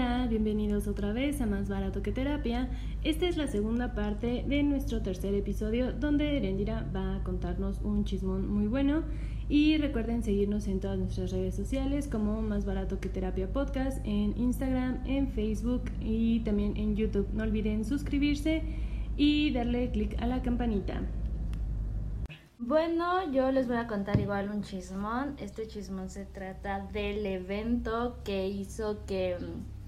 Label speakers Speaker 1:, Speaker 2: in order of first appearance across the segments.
Speaker 1: Bienvenidos otra vez a Más Barato que Terapia. Esta es la segunda parte de nuestro tercer episodio donde Erendira va a contarnos un chismón muy bueno. Y recuerden seguirnos en todas nuestras redes sociales como Más Barato que Terapia Podcast, en Instagram, en Facebook y también en YouTube. No olviden suscribirse y darle clic a la campanita.
Speaker 2: Bueno, yo les voy a contar igual un chismón. Este chismón se trata del evento que hizo que mm,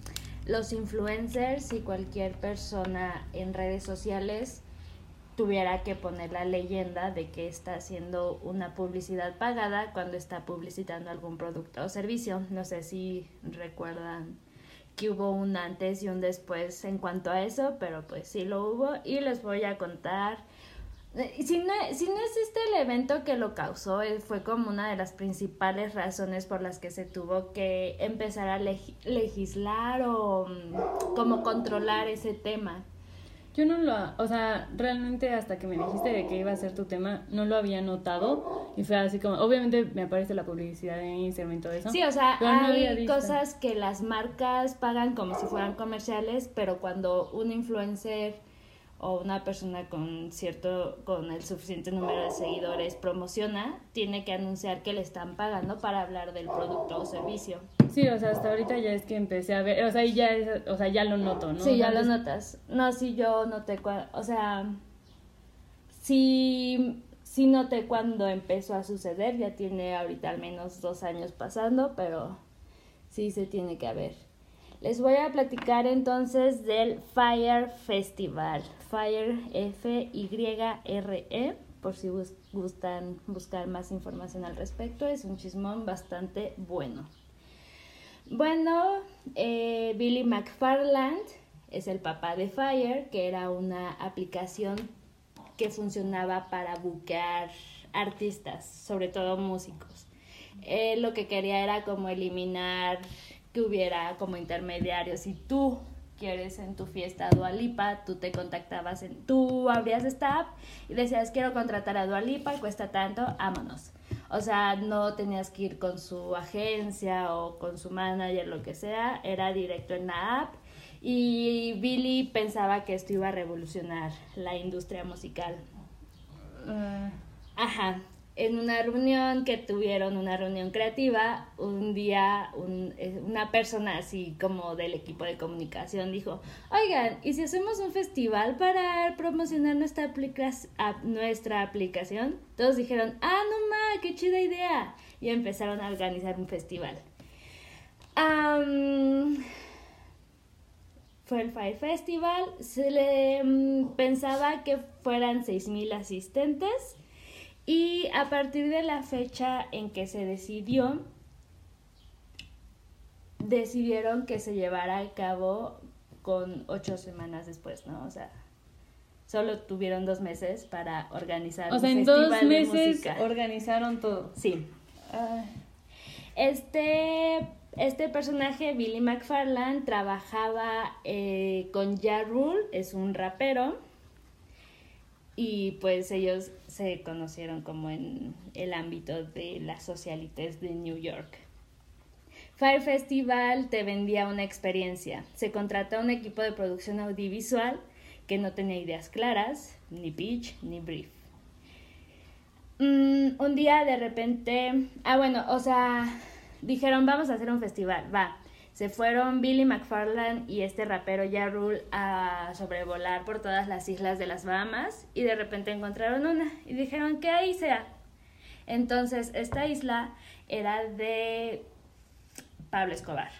Speaker 2: los influencers y cualquier persona en redes sociales tuviera que poner la leyenda de que está haciendo una publicidad pagada cuando está publicitando algún producto o servicio. No sé si recuerdan que hubo un antes y un después en cuanto a eso, pero pues sí lo hubo y les voy a contar si no, si no es este el evento que lo causó, eh, fue como una de las principales razones por las que se tuvo que empezar a legislar o mm, como controlar ese tema.
Speaker 1: Yo no lo, o sea, realmente hasta que me dijiste de que iba a ser tu tema, no lo había notado y fue así como, obviamente me aparece la publicidad en Instagram y todo eso.
Speaker 2: Sí, o sea, hay cosas que las marcas pagan como si fueran comerciales, pero cuando un influencer o una persona con cierto, con el suficiente número de seguidores promociona, tiene que anunciar que le están pagando para hablar del producto o servicio.
Speaker 1: Sí, o sea, hasta ahorita ya es que empecé a ver, o sea, ya, o sea, ya lo noto, ¿no?
Speaker 2: Sí, ya lo notas. No, sí, yo noté, o sea, sí, sí noté cuando empezó a suceder, ya tiene ahorita al menos dos años pasando, pero sí se tiene que haber. Les voy a platicar entonces del Fire Festival. Fire F-Y-R-E, por si gustan buscar más información al respecto. Es un chismón bastante bueno. Bueno, eh, Billy McFarland es el papá de Fire, que era una aplicación que funcionaba para buscar artistas, sobre todo músicos. lo que quería era como eliminar que hubiera como intermediarios. Si tú quieres en tu fiesta a Dualipa, tú te contactabas en, tú abrías esta app y decías quiero contratar a Dualipa, cuesta tanto, vámonos. O sea, no tenías que ir con su agencia o con su manager, lo que sea, era directo en la app. Y Billy pensaba que esto iba a revolucionar la industria musical. Ah. Ajá en una reunión que tuvieron, una reunión creativa, un día eh, una persona así como del equipo de comunicación dijo, oigan, ¿y si hacemos un festival para promocionar nuestra, nuestra aplicación? Todos dijeron, ah, no ma, qué chida idea. Y empezaron a organizar un festival. fue el Fire Festival, se le mm, pensaba que fueran 6.000 asistentes y a partir de la fecha en que se decidió, decidieron que se llevara a cabo con ocho semanas después, ¿no? O sea, solo tuvieron dos meses para organizar.
Speaker 1: O sea, en dos meses organizaron todo.
Speaker 2: Sí. Este, este personaje, Billy McFarland, trabajaba eh, con Ja Rule, es un rapero y pues ellos se conocieron como en el ámbito de las socialites de New York. Fire Festival te vendía una experiencia. Se contrató un equipo de producción audiovisual que no tenía ideas claras, ni pitch, ni brief. Mm, un día de repente, ah bueno, o sea, dijeron vamos a hacer un festival, va se fueron Billy McFarland y este rapero Ja a sobrevolar por todas las islas de las Bahamas y de repente encontraron una y dijeron que ahí sea. Entonces esta isla era de Pablo Escobar.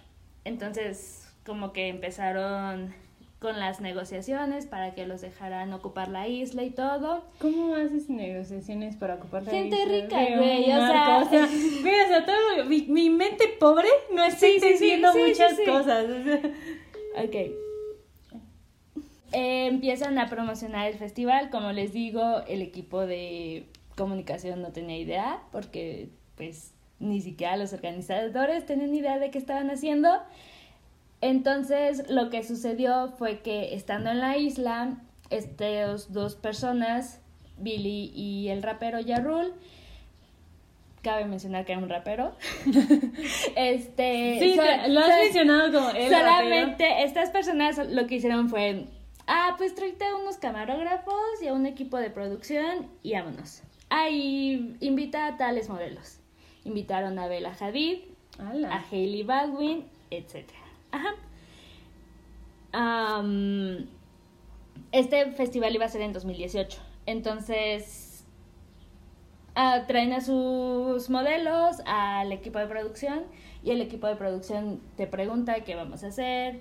Speaker 2: Entonces como que empezaron con las negociaciones para que los dejaran ocupar la isla y todo.
Speaker 1: ¿Cómo haces negociaciones para ocupar la
Speaker 2: Gente
Speaker 1: isla?
Speaker 2: Gente rica, güey, o sea... O sea,
Speaker 1: o sea todo, mi, mente pobre no está entendiendo muchas cosas.
Speaker 2: ok. Eh, empiezan a promocionar el festival, como les digo, el equipo de comunicación no tenía idea, porque pues ni siquiera los organizadores tenían idea de qué estaban haciendo. Entonces lo que sucedió fue que estando en la isla, estas dos personas, Billy y el rapero Yarul, cabe mencionar que era un rapero. este.
Speaker 1: Sí,
Speaker 2: so-
Speaker 1: lo has
Speaker 2: so-
Speaker 1: mencionado como el
Speaker 2: Solamente estas personas lo que hicieron fue. Ah, pues tráete a unos camarógrafos y a un equipo de producción y vámonos. Ah, y invita a tales modelos. Invitaron a Bella Hadid.
Speaker 1: Ala.
Speaker 2: a Hailey Baldwin, etc. Ajá. Este festival iba a ser en 2018. Entonces, ah, traen a sus modelos al equipo de producción y el equipo de producción te pregunta qué vamos a hacer,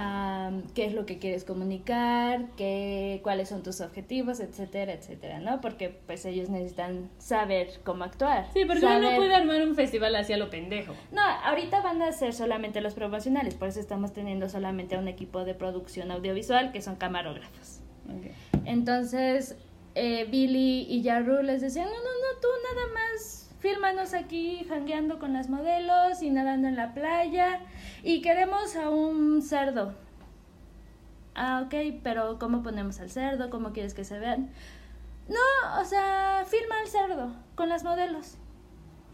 Speaker 2: am, qué es lo que quieres comunicar, qué, cuáles son tus objetivos, etcétera, etcétera, ¿no? Porque pues ellos necesitan saber cómo actuar.
Speaker 1: Sí, porque uno no puede armar un festival así a lo pendejo.
Speaker 2: no, ahorita van a ser solamente los promocionales, por eso estamos teniendo solamente a un equipo de producción audiovisual que son camarógrafos. Entonces, eh, Billy y Yaru les decían, no, no, no, tú nada más fílmanos aquí jangueando con las modelos y nadando en la playa y queremos a un cerdo. Ah, ok, pero ¿cómo ponemos al cerdo? ¿Cómo quieres que se vean? No, o sea, filma al cerdo con las modelos.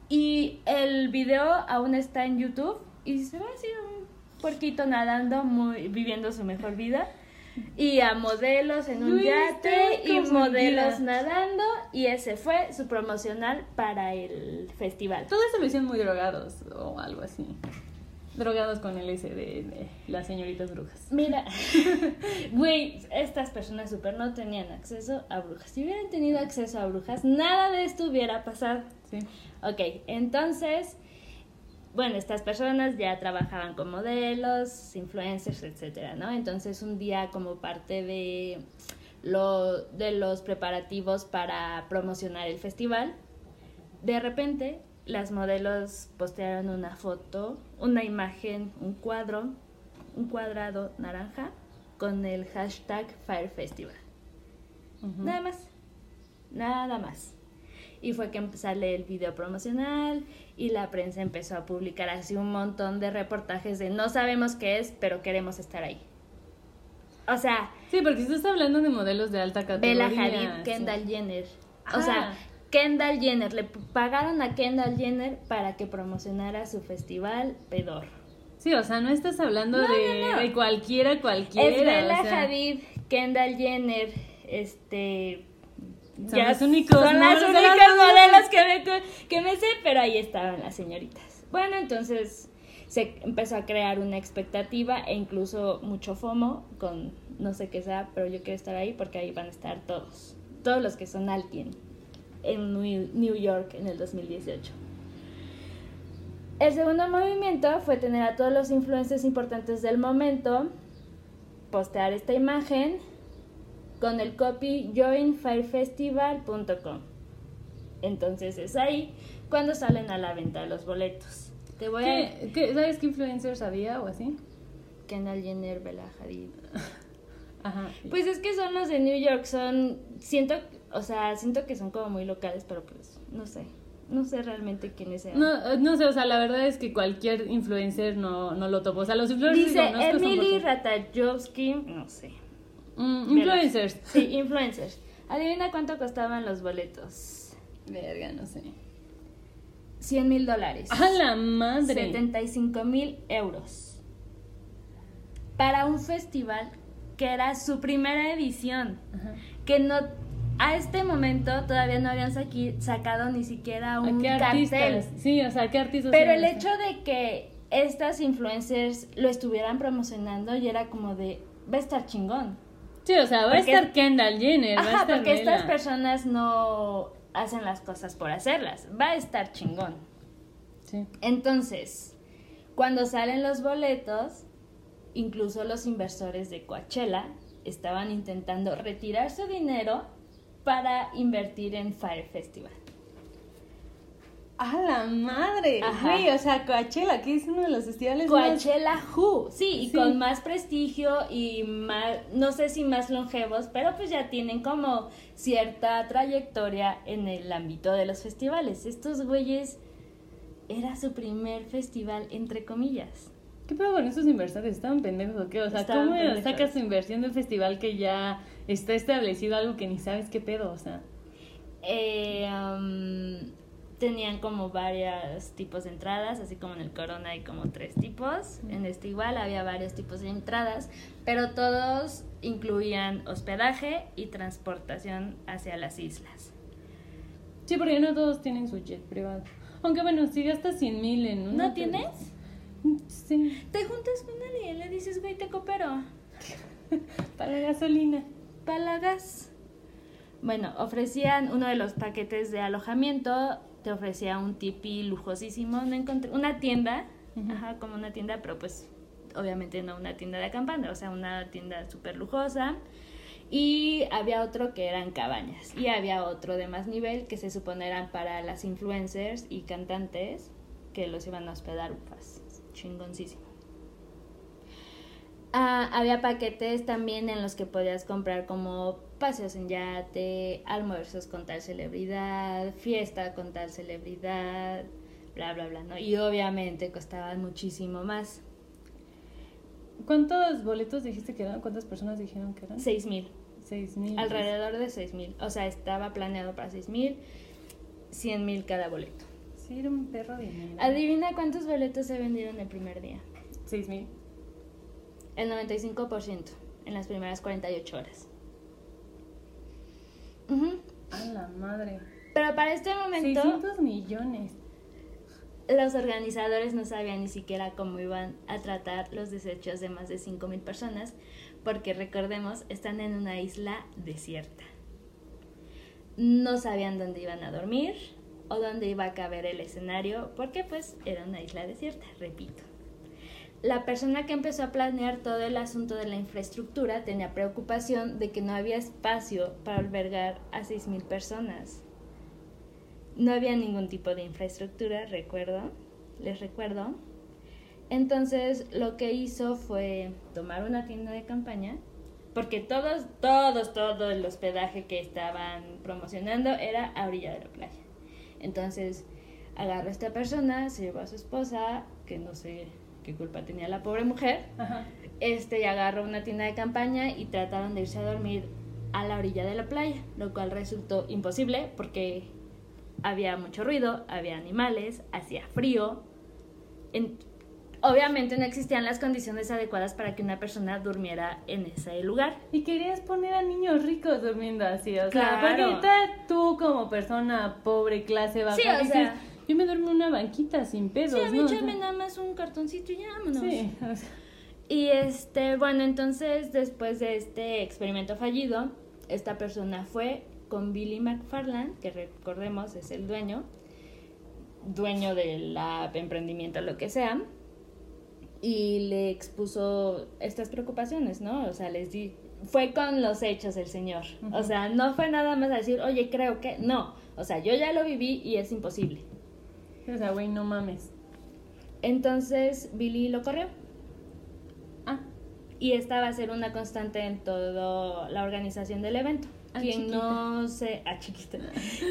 Speaker 2: Y el video aún está en YouTube y se ve así un puerquito nadando, muy, viviendo su mejor vida. Y a modelos en un yate
Speaker 1: te
Speaker 2: y modelos nadando. Y ese fue su promocional para el festival.
Speaker 1: Todo eso lo hicieron muy drogados o algo así. Drogados con el S de, de las señoritas brujas.
Speaker 2: Mira, güey, estas personas super no tenían acceso a brujas. Si hubieran tenido acceso a brujas, nada de esto hubiera pasado.
Speaker 1: Sí.
Speaker 2: Ok, entonces, bueno, estas personas ya trabajaban con modelos, influencers, etcétera, ¿no? Entonces, un día como parte de lo de los preparativos para promocionar el festival, de repente las modelos postearon una foto, una imagen, un cuadro, un cuadrado naranja con el hashtag Fire Festival. Nada más. Nada más. Y fue que sale el video promocional y la prensa empezó a publicar así un montón de reportajes de no sabemos qué es, pero queremos estar ahí. O sea,
Speaker 1: Sí, porque estás hablando de modelos de alta categoría.
Speaker 2: Bella Hadid,
Speaker 1: sí.
Speaker 2: Kendall Jenner. O
Speaker 1: Ah.
Speaker 2: sea, Kendall Jenner, le pagaron a Kendall Jenner para que promocionara su festival pedor.
Speaker 1: Sí, o sea, no estás hablando
Speaker 2: No,
Speaker 1: de,
Speaker 2: no, no.
Speaker 1: de cualquiera, cualquiera.
Speaker 2: Es Bella
Speaker 1: o sea,
Speaker 2: Hadid, Kendall Jenner, este...
Speaker 1: Son los únicos,
Speaker 2: las
Speaker 1: Son
Speaker 2: únicas modelos que me, que me sé, pero ahí estaban las señoritas. Bueno, entonces se empezó a crear una expectativa e incluso mucho FOMO con no sé qué sea, pero yo quiero estar ahí porque ahí van a estar todos, todos los que son Altien en New York en el 2018. El segundo movimiento fue tener a todos los influencers importantes del momento, postear esta imagen con el copy joinfirefestival.com. Entonces es ahí cuando salen a la venta los boletos. Te voy a...
Speaker 1: ¿Qué, qué- ¿Sabes qué influencers había o así?
Speaker 2: Kendall Jenner, Bella Hadid.
Speaker 1: Ajá.
Speaker 2: Pues es que son los de New York, son... Siento, o sea, siento que son como muy locales, pero pues, no sé. No sé realmente quiénes sean.
Speaker 1: No, eh, no sé, o sea, la verdad es que cualquier influencer no, no lo topo. O sea, los influencers
Speaker 2: Dice Emily Ratajkowski, no sé.
Speaker 1: Mm, influencers.
Speaker 2: Sí, influencers. Adivina cuánto costaban los boletos.
Speaker 1: Verga, no sé.
Speaker 2: 100 mil dólares.
Speaker 1: ¡A la madre!
Speaker 2: 75 mil euros. Para un festival que era su primera edición.
Speaker 1: Ajá.
Speaker 2: Que no. A este momento todavía no habían saqui- sacado ni siquiera
Speaker 1: ¿A
Speaker 2: un
Speaker 1: qué
Speaker 2: cartel.
Speaker 1: Sí, o sea, ¿qué artistas?
Speaker 2: Pero el hecho de que estas influencers lo estuvieran promocionando y era como de. Va a estar chingón.
Speaker 1: Sí, o sea, va a estar Kendall Jenner, va a
Speaker 2: Ajá,
Speaker 1: estar
Speaker 2: porque estas personas no hacen las cosas por hacerlas. Va a estar chingón.
Speaker 1: Sí.
Speaker 2: Entonces, cuando salen los boletos, incluso los inversores de Coachella estaban intentando retirar su dinero para invertir en Fire Festival.
Speaker 1: ¡A la madre!
Speaker 2: Ajá.
Speaker 1: Güey, o sea, Coachella, que es uno de los festivales más...
Speaker 2: Coachella Who, sí, y
Speaker 1: Sí.
Speaker 2: con más prestigio y más, no sé si más longevos, pero pues ya tienen como cierta trayectoria en el ámbito de los festivales. Estos güeyes era su primer festival, entre comillas.
Speaker 1: ¿Qué pedo con esos inversores? ¿Estaban pendejos o qué? O sea,
Speaker 2: Estaban
Speaker 1: ¿cómo
Speaker 2: pendejos.
Speaker 1: sacas tu inversión de un festival que ya está establecido algo que ni sabes qué pedo? O sea,
Speaker 2: Eh, um, tenían como varios tipos de entradas, así como en el Corona hay como tres tipos. En este igual había varios tipos de entradas, pero todos incluían hospedaje y transportación hacia las islas.
Speaker 1: Sí, porque no todos tienen su jet privado. Aunque bueno, si gastas 100 mil en una...
Speaker 2: ¿No tienes?
Speaker 1: Sí.
Speaker 2: Te juntas con alguien y le dices, güey, te coopero.
Speaker 1: Para la gasolina.
Speaker 2: Para la gas. Bueno, ofrecían uno de los paquetes de alojamiento, te ofrecía un tipi lujosísimo, no encontré, una tienda, ajá, como una tienda, pero pues obviamente no una tienda de acampando, o sea, una tienda súper lujosa. Y había otro que eran cabañas. Y había otro de más nivel que se supone eran para las influencers y cantantes que los iban a hospedar, ufas, chingoncísimo. Ah, había paquetes también en los que podías comprar como paseos en yate, almuerzos con tal celebridad, fiesta con tal celebridad, bla, bla, bla, ¿no? Y obviamente costaban muchísimo más.
Speaker 1: ¿Cuántos boletos dijiste que eran? ¿Cuántas personas dijeron que eran?
Speaker 2: Seis mil.
Speaker 1: Seis mil.
Speaker 2: Alrededor de seis mil. O sea, estaba planeado para seis mil, cien mil cada boleto.
Speaker 1: Sí, era un perro de dinero.
Speaker 2: Adivina cuántos boletos se vendieron el primer día.
Speaker 1: Seis mil.
Speaker 2: El 95% en las primeras 48 horas. Ujú.
Speaker 1: A la madre.
Speaker 2: Pero para este momento...
Speaker 1: 600 millones.
Speaker 2: Los organizadores no sabían ni siquiera cómo iban a tratar los desechos de más de 5.000 personas, porque recordemos, están en una isla desierta. No sabían dónde iban a dormir o dónde iba a caber el escenario, porque pues era una isla desierta, repito. La persona que empezó a planear todo el asunto de la infraestructura tenía preocupación de que no había espacio para albergar a 6.000 personas. No había ningún tipo de infraestructura, recuerdo, les recuerdo. Entonces lo que hizo fue tomar una tienda de campaña, porque todos, todos, todo el hospedaje que estaban promocionando era a orilla de la playa. Entonces agarró a esta persona, se llevó a su esposa, que no sé qué culpa tenía la pobre mujer,
Speaker 1: Ajá.
Speaker 2: este, y agarró una tienda de campaña y trataron de irse a dormir a la orilla de la playa, lo cual resultó imposible porque había mucho ruido, había animales, hacía frío. En- obviamente no existían las condiciones adecuadas para que una persona durmiera en ese lugar.
Speaker 1: Y querías poner a niños ricos durmiendo así, o sea,
Speaker 2: Claro.
Speaker 1: porque ahorita tú como persona pobre, clase baja,
Speaker 2: Sí, o
Speaker 1: dices,
Speaker 2: sea-
Speaker 1: yo me duermo en una banquita sin pedos,
Speaker 2: Sí, a mí
Speaker 1: ¿no?
Speaker 2: Échame nada más un cartoncito y vámonos.
Speaker 1: Sí,
Speaker 2: Y este, bueno, entonces después de este experimento fallido, esta persona fue con Billy McFarland, que recordemos es el dueño, dueño del emprendimiento, lo que sea, y le expuso estas preocupaciones, ¿no? O sea, les di, fue con los hechos el señor. O sea, no fue nada más a decir, oye, creo que, no. O sea, yo ya lo viví y es imposible.
Speaker 1: O sea, güey, no mames.
Speaker 2: Entonces Billy lo corrió.
Speaker 1: Ah,
Speaker 2: Y esta va a ser una constante en toda la organización del evento.
Speaker 1: Ah,
Speaker 2: quien
Speaker 1: chiquita.
Speaker 2: no se ah, chiquita.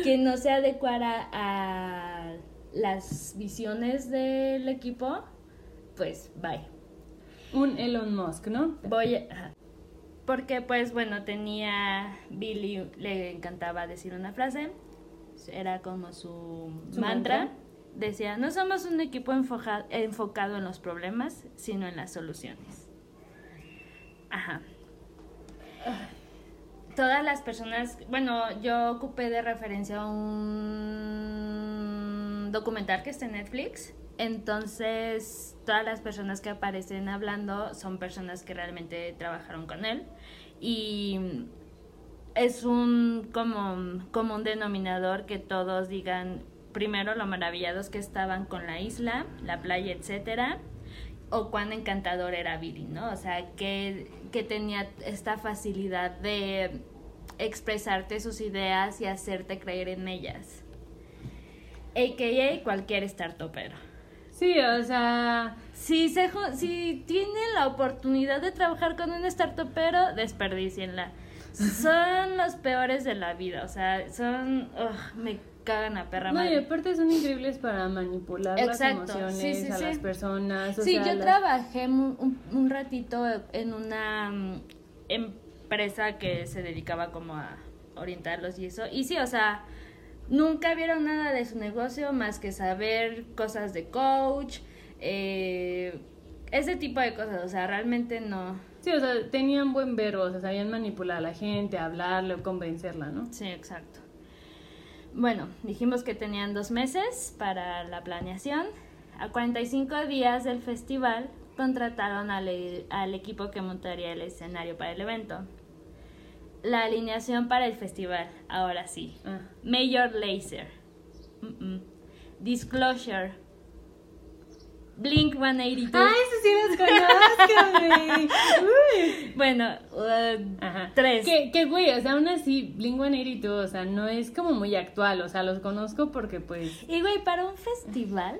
Speaker 2: quien no se adecuara a las visiones del equipo, pues bye.
Speaker 1: un Elon Musk, ¿no?
Speaker 2: Voy a- porque pues bueno, tenía Billy le encantaba decir una frase, era como su,
Speaker 1: ¿Su
Speaker 2: mantra.
Speaker 1: mantra?
Speaker 2: Decía, no somos un equipo enfocado en los problemas, sino en las soluciones. Ajá. Todas las personas, bueno, yo ocupé de referencia un documental que está en Netflix. Entonces, todas las personas que aparecen hablando son personas que realmente trabajaron con él. Y es un como, como un denominador que todos digan primero lo maravillados que estaban con la isla, la playa, etcétera, o cuán encantador era Billy, ¿no? O sea, que, que tenía esta facilidad de expresarte sus ideas y hacerte creer en ellas. AKA cualquier startupero.
Speaker 1: Sí, o sea,
Speaker 2: Si, se, si tienen la oportunidad de trabajar con un startupero, desperdicienla. Son los peores de la vida, o sea, son... me cagan a perra
Speaker 1: no, y
Speaker 2: madre.
Speaker 1: aparte son increíbles para manipular
Speaker 2: Exacto,
Speaker 1: las emociones
Speaker 2: sí, sí,
Speaker 1: a
Speaker 2: sí.
Speaker 1: las personas. o
Speaker 2: Sí,
Speaker 1: sea,
Speaker 2: yo
Speaker 1: las-
Speaker 2: trabajé un, un ratito en una mm, empresa que se dedicaba como a orientarlos y eso. Y sí, o sea, Nunca vieron nada de su negocio más que saber cosas de coach, eh, ese tipo de cosas, o sea, realmente no.
Speaker 1: Sí, o sea, tenían buen verbo, o sea, sabían manipular a la gente, hablarle o convencerla, ¿no?
Speaker 2: Sí, exacto. Bueno, dijimos que tenían dos meses para la planeación. A 45 días del festival contrataron al, al equipo que montaría el escenario para el evento. La alineación para el festival, ahora sí.
Speaker 1: Ah.
Speaker 2: Major Laser. Mm, mm. Disclosure. Blink 182.
Speaker 1: ¡Ah, eso sí los conozco, güey!
Speaker 2: Bueno, uh,
Speaker 1: Ajá.
Speaker 2: tres.
Speaker 1: Que, güey, o sea, aún así, Blink-182, o sea, no es como muy actual, o sea, los conozco porque, pues...
Speaker 2: Y güey, para un festival.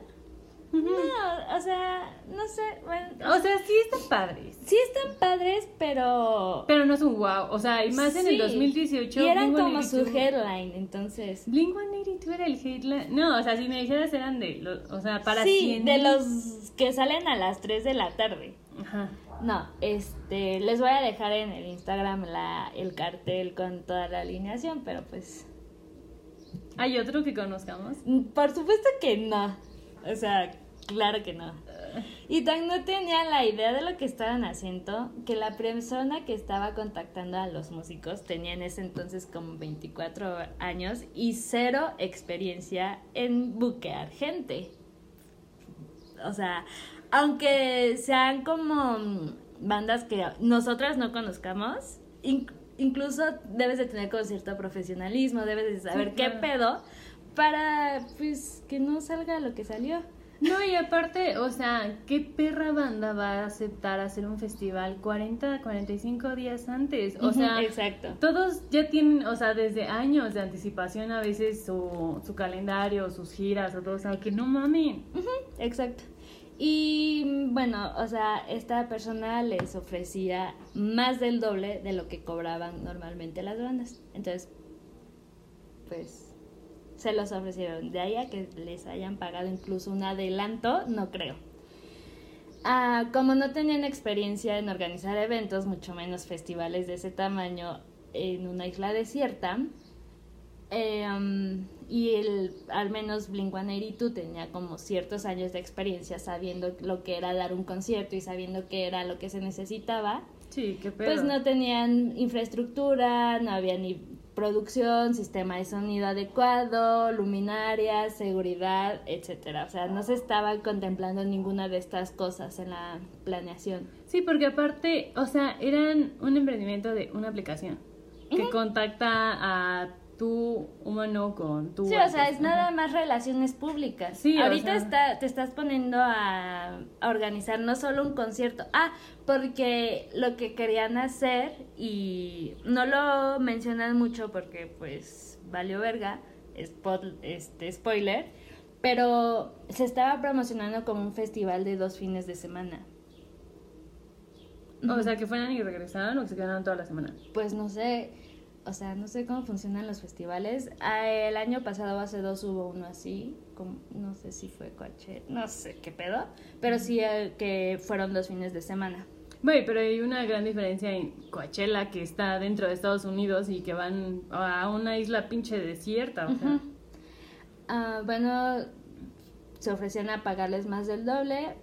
Speaker 2: No, o sea, no sé. Bueno,
Speaker 1: O sea, sí están padres,
Speaker 2: sí están padres, pero.
Speaker 1: pero no es un wow, o sea, y más en el
Speaker 2: Sí.
Speaker 1: 2018...
Speaker 2: Y eran como
Speaker 1: Blink-182
Speaker 2: su headline, entonces.
Speaker 1: Blink-182 era el headline... No, o sea, si me dijeras eran de, los, o sea, para
Speaker 2: sí,
Speaker 1: 100
Speaker 2: de los que salen a las 3 de la tarde.
Speaker 1: Ajá.
Speaker 2: No, este, les voy a dejar en el Instagram la, el cartel con toda la alineación, pero pues,
Speaker 1: ¿Hay otro que conozcamos?
Speaker 2: mm, por supuesto que no, o sea, claro que no. Y tan no tenía la idea de lo que estaban haciendo que la persona que estaba contactando a los músicos tenía en ese entonces como 24 años y cero experiencia en buquear gente. O sea, aunque sean como bandas que nosotras no conozcamos, inc- incluso debes de tener con cierto profesionalismo, debes de saber qué
Speaker 1: claro.
Speaker 2: pedo para pues que no salga lo que salió.
Speaker 1: No, y aparte, o sea, ¿qué perra banda va a aceptar hacer un festival 40, 45 días antes? O sea,
Speaker 2: exacto.
Speaker 1: todos ya tienen, o sea, desde años de anticipación a veces su, su calendario, sus giras o todo, o sea, que no mamen.
Speaker 2: Exacto. Y bueno, o sea, esta persona les ofrecía más del doble de lo que cobraban normalmente las bandas. Entonces, pues se los ofrecieron. De ahí a que les hayan pagado incluso un adelanto, no creo. Ah, como no tenían experiencia en organizar eventos, mucho menos festivales de ese tamaño en una isla desierta, eh, um, y el, al menos Blink-182 tenía como ciertos años de experiencia sabiendo lo que era dar un concierto y sabiendo qué era lo que se necesitaba,
Speaker 1: Sí, qué pedo.
Speaker 2: pues no tenían infraestructura, no había ni producción, sistema de sonido adecuado, luminarias, seguridad, etcétera. O sea, no se estaba contemplando ninguna de estas cosas en la planeación.
Speaker 1: Sí, porque aparte, o sea, eran un emprendimiento de una aplicación que contacta a tu humano con tu...
Speaker 2: Sí, o sea, es nada más relaciones públicas.
Speaker 1: Sí, o
Speaker 2: Ahorita
Speaker 1: sea-
Speaker 2: está, te estás poniendo a, a organizar no solo un concierto. Ah, porque lo que querían hacer, y no lo mencionan mucho porque pues valió verga, spot- este, spoiler, pero se estaba promocionando como un festival de dos fines de semana.
Speaker 1: O sea, que fueran y regresaran o que se quedaran toda la semana.
Speaker 2: Pues no sé, o sea, no sé cómo funcionan los festivales. Ah, El año pasado, hace dos, hubo uno así, como, no sé si fue coche, no sé qué pedo, pero sí eh, que fueron dos fines de semana.
Speaker 1: Güey, pero hay una gran diferencia en Coachella, que está dentro de Estados Unidos y que van a una isla pinche desierta, o sea.
Speaker 2: Ujú. Ah, bueno, se ofrecían a pagarles más del doble.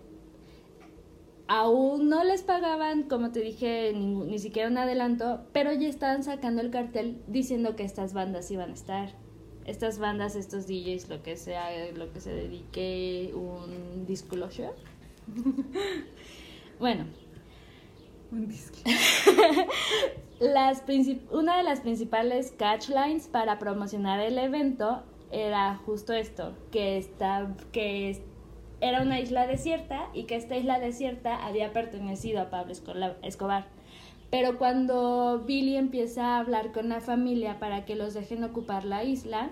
Speaker 2: Aún no les pagaban, como te dije, ni, ni siquiera un adelanto, pero ya estaban sacando el cartel diciendo que estas bandas iban a estar. Estas bandas, estos DJs, lo que sea, lo que se dedique, un disclosure. bueno,
Speaker 1: Un
Speaker 2: las princip- una de las principales catchlines para promocionar el evento era justo esto, que, está, que era una isla desierta y que esta isla desierta había pertenecido a Pablo Escobar. Pero cuando Billy empieza a hablar con la familia para que los dejen ocupar la isla,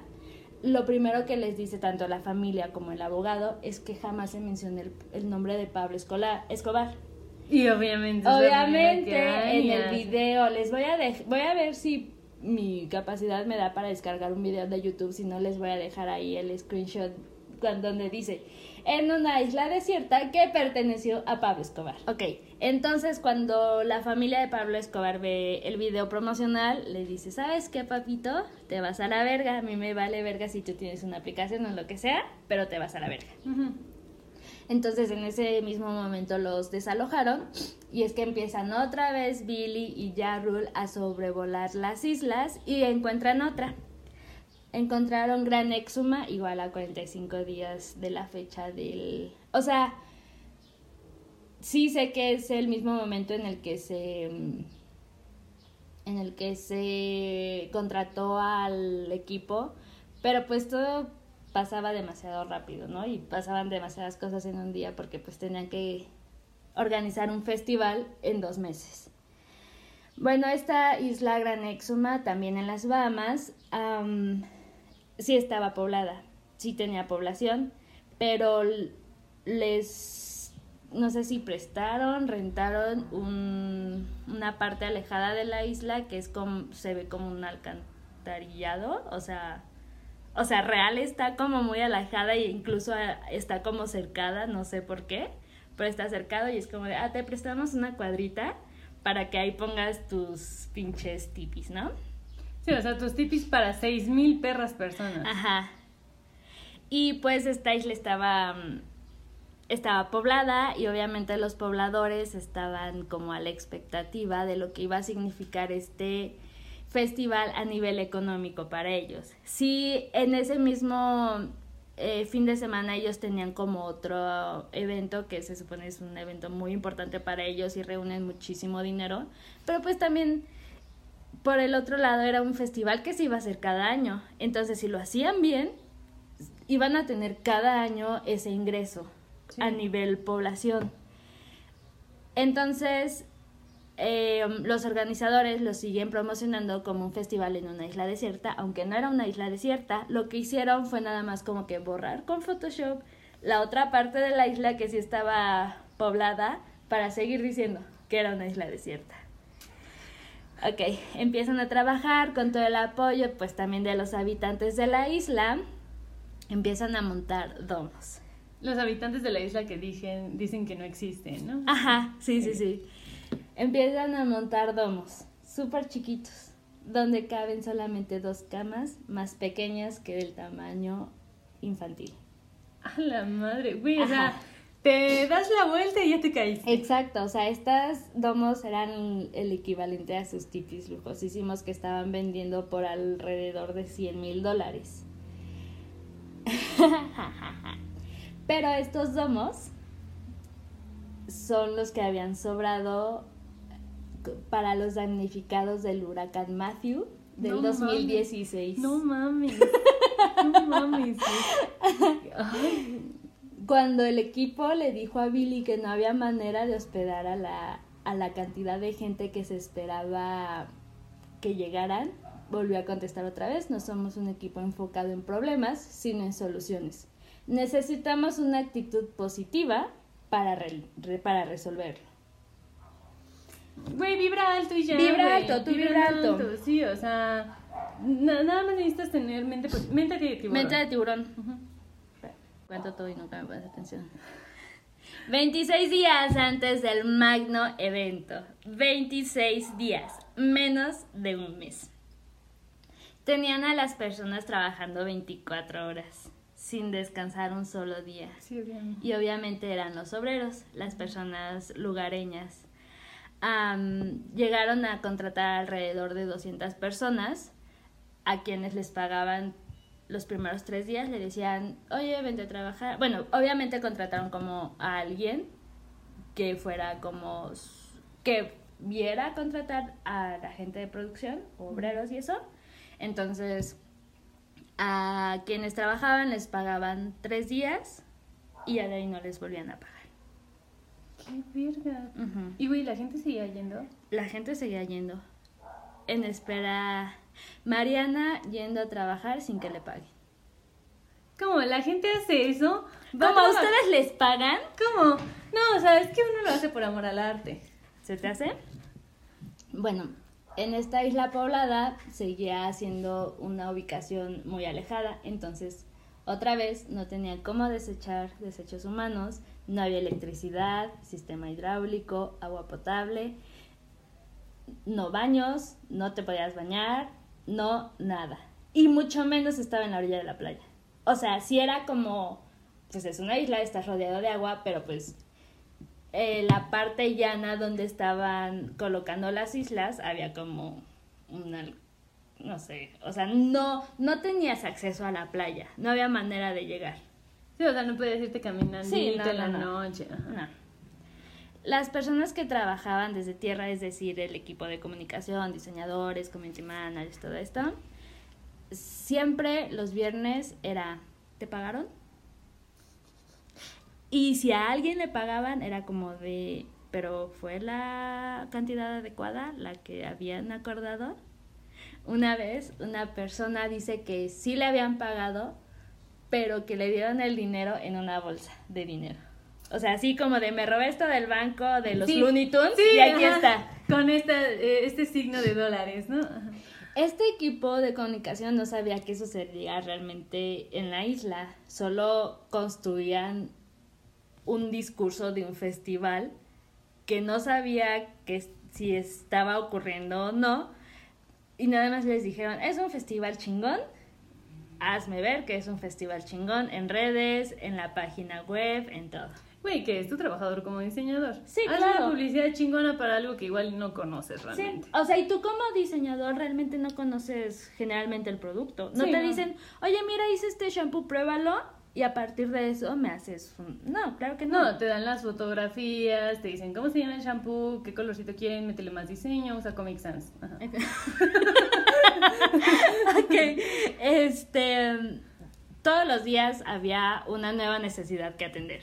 Speaker 2: lo primero que les dice tanto la familia como el abogado es que jamás se menciona el, el nombre de Pablo Escobar.
Speaker 1: Y obviamente.
Speaker 2: Obviamente en el video les voy a dej- voy a ver si mi capacidad me da para descargar un video de YouTube, si no les voy a dejar ahí el screenshot donde dice, en una isla desierta que perteneció a Pablo Escobar. Ok, entonces cuando la familia de Pablo Escobar ve el video promocional, le dice, ¿sabes qué, papito? Te vas a la verga, a mí me vale verga si tú tienes una aplicación o lo que sea, pero te vas a la verga. Entonces en ese mismo momento los desalojaron y es que empiezan otra vez Billy y Jarrul a sobrevolar las islas y encuentran otra. Encontraron Gran Exuma igual a 45 días de la fecha del... O sea, sí sé que es el mismo momento en el que se... en el que se contrató al equipo, pero pues todo pasaba demasiado rápido, ¿no? Y pasaban demasiadas cosas en un día porque pues tenían que organizar un festival en dos meses. Bueno, esta isla Gran Exuma, también en las Bahamas, sí estaba poblada, sí tenía población, pero les, no sé si prestaron, rentaron un, una parte alejada de la isla que es como, se ve como un alcantarillado, o sea, o sea, real está como muy alejada e incluso está como cercada, no sé por qué, pero está cercado y es como de, ah, te prestamos una cuadrita para que ahí pongas tus pinches tipis, ¿no?
Speaker 1: Sí, o sea, tus tipis para seis mil perras personas.
Speaker 2: Ajá. Y pues esta isla estaba, mm, estaba poblada y obviamente los pobladores estaban como a la expectativa de lo que iba a significar este festival a nivel económico para ellos. Sí, en ese mismo eh, fin de semana ellos tenían como otro evento que se supone es un evento muy importante para ellos y reúnen muchísimo dinero, pero pues también por el otro lado era un festival que se iba a hacer cada año, entonces si lo hacían bien, iban a tener cada año ese ingreso a nivel población. Entonces, eh, los organizadores lo siguen promocionando como un festival en una isla desierta, aunque no era una isla desierta, lo que hicieron fue nada más como que borrar con Photoshop la otra parte de la isla que sí estaba poblada para seguir diciendo que era una isla desierta. Ok, empiezan a trabajar con todo el apoyo pues también de los habitantes de la isla, empiezan a montar domos.
Speaker 1: Los habitantes de la isla que dicen, dicen que no existen, ¿no?
Speaker 2: Ajá, sí, sí, sí empiezan a montar domos súper chiquitos, donde caben solamente dos camas más pequeñas que del tamaño infantil.
Speaker 1: A la madre, güey, o sea, te das la vuelta y ya te caíste.
Speaker 2: Exacto, o sea, estas domos eran el equivalente a sus tipis lujosísimos que estaban vendiendo por alrededor de 100 mil dólares. Pero estos domos son los que habían sobrado para los damnificados del huracán Matthew del 2016.
Speaker 1: No mames. No mames.
Speaker 2: Cuando el equipo le dijo a Billy que no había manera de hospedar a la, a la cantidad de gente que se esperaba que llegaran, volvió a contestar otra vez, no somos un equipo enfocado en problemas, sino en soluciones. Necesitamos una actitud positiva para, para resolverlo.
Speaker 1: Güey, vibra alto y ya.
Speaker 2: Vibra alto, tú vibra, alto.
Speaker 1: Sí, o sea, nada más necesitas tener mente, mente de tiburón.
Speaker 2: Mente de tiburón. Cuento todo y nunca me pones atención. 26 días antes del magno evento. 26 días, menos de un mes. Tenían a las personas trabajando 24 horas, sin descansar un solo día.
Speaker 1: Sí,
Speaker 2: y obviamente eran los obreros, las personas lugareñas llegaron a contratar alrededor de 200 personas a quienes les pagaban los primeros tres días, le decían, oye, vente a trabajar. Bueno, obviamente contrataron como a alguien que fuera como, que viera contratar a la gente de producción, obreros y eso. Entonces, a quienes trabajaban les pagaban tres días y de ahí no les volvían a pagar.
Speaker 1: Qué verga. Y güey, ¿la gente seguía yendo?
Speaker 2: La gente seguía yendo. En espera. Mariana yendo a trabajar sin que le paguen.
Speaker 1: ¿Cómo? ¿La gente hace eso?
Speaker 2: ¿Cómo? ¿A ustedes les pagan?
Speaker 1: ¿Cómo? No, o sea, es que uno lo hace por amor al arte.
Speaker 2: ¿Se te hace? Bueno, en esta isla poblada seguía siendo una ubicación muy alejada, entonces Otra vez, no tenían cómo desechar desechos humanos, no había electricidad, sistema hidráulico, agua potable, no baños, no te podías bañar, no nada. Y mucho menos estaba en la orilla de la playa. O sea, si era como, pues es una isla, estás rodeado de agua, pero pues eh, la parte llana donde estaban colocando las islas había como una no sé, o sea, no no tenías acceso a la playa, no había manera de llegar.
Speaker 1: Sí, o sea, no podías irte caminando
Speaker 2: Sí, no,
Speaker 1: en la
Speaker 2: no, no.
Speaker 1: noche. ajá.
Speaker 2: No. Las personas que trabajaban desde tierra, es decir, el equipo de comunicación, diseñadores, community managers, todo esto, siempre los viernes era, ¿te pagaron? Y si a alguien le pagaban, era como de, pero fue la cantidad adecuada, la que habían acordado. Una vez una persona dice que sí le habían pagado, pero que le dieron el dinero en una bolsa de dinero. O sea, así como de me robé esto del banco de los
Speaker 1: Sí.
Speaker 2: Looney Tunes
Speaker 1: Sí,
Speaker 2: y aquí
Speaker 1: ajá,
Speaker 2: está.
Speaker 1: Con esta, eh, este signo de dólares, ¿no? Ajá.
Speaker 2: Este equipo de comunicación no sabía qué sucedía realmente en la isla, solo construían un discurso de un festival que no sabía que si estaba ocurriendo o no, y nada más les dijeron, es un festival chingón, hazme ver que es un festival chingón en redes, en la página web, en todo.
Speaker 1: Güey, que es tu trabajador como diseñador.
Speaker 2: Sí,
Speaker 1: Haz
Speaker 2: claro.
Speaker 1: una publicidad chingona para algo que igual no conoces
Speaker 2: Sí,
Speaker 1: realmente.
Speaker 2: o sea, y tú como diseñador realmente no conoces generalmente el producto. No
Speaker 1: Sí,
Speaker 2: te
Speaker 1: no.
Speaker 2: dicen, oye, mira, hice este shampoo, pruébalo y a partir de eso me haces un... No, claro que no.
Speaker 1: No, te dan las fotografías, te dicen cómo se llama el shampoo, qué colorcito quieren, métele más diseño, usa Comic Sans. Ajá.
Speaker 2: ok, este... Todos los días había una nueva necesidad que atender.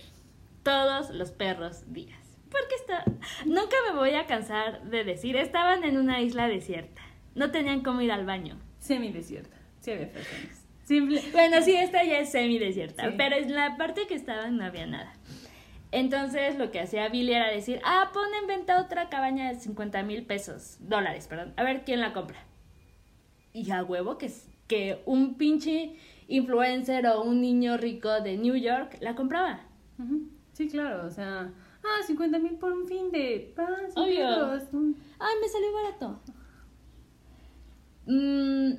Speaker 2: Todos los perros días. Porque está... Nunca me voy a cansar de decir, estaban en una isla desierta. No tenían cómo ir al baño.
Speaker 1: Semidesierta. Sí había personas. Simple.
Speaker 2: Bueno, sí, esta ya es semi-desierta,
Speaker 1: Sí.
Speaker 2: pero en la parte que estaban no había nada. Entonces lo que hacía Billy era decir, ah, pon en venta otra cabaña de 50 mil pesos, dólares, perdón, a ver quién la compra. Y a huevo que, que un pinche influencer o un niño rico de New York la compraba.
Speaker 1: Sí, claro, o sea, ah, 50 mil por un fin de... Ah,
Speaker 2: Obvio. Ay, me salió barato. Mm,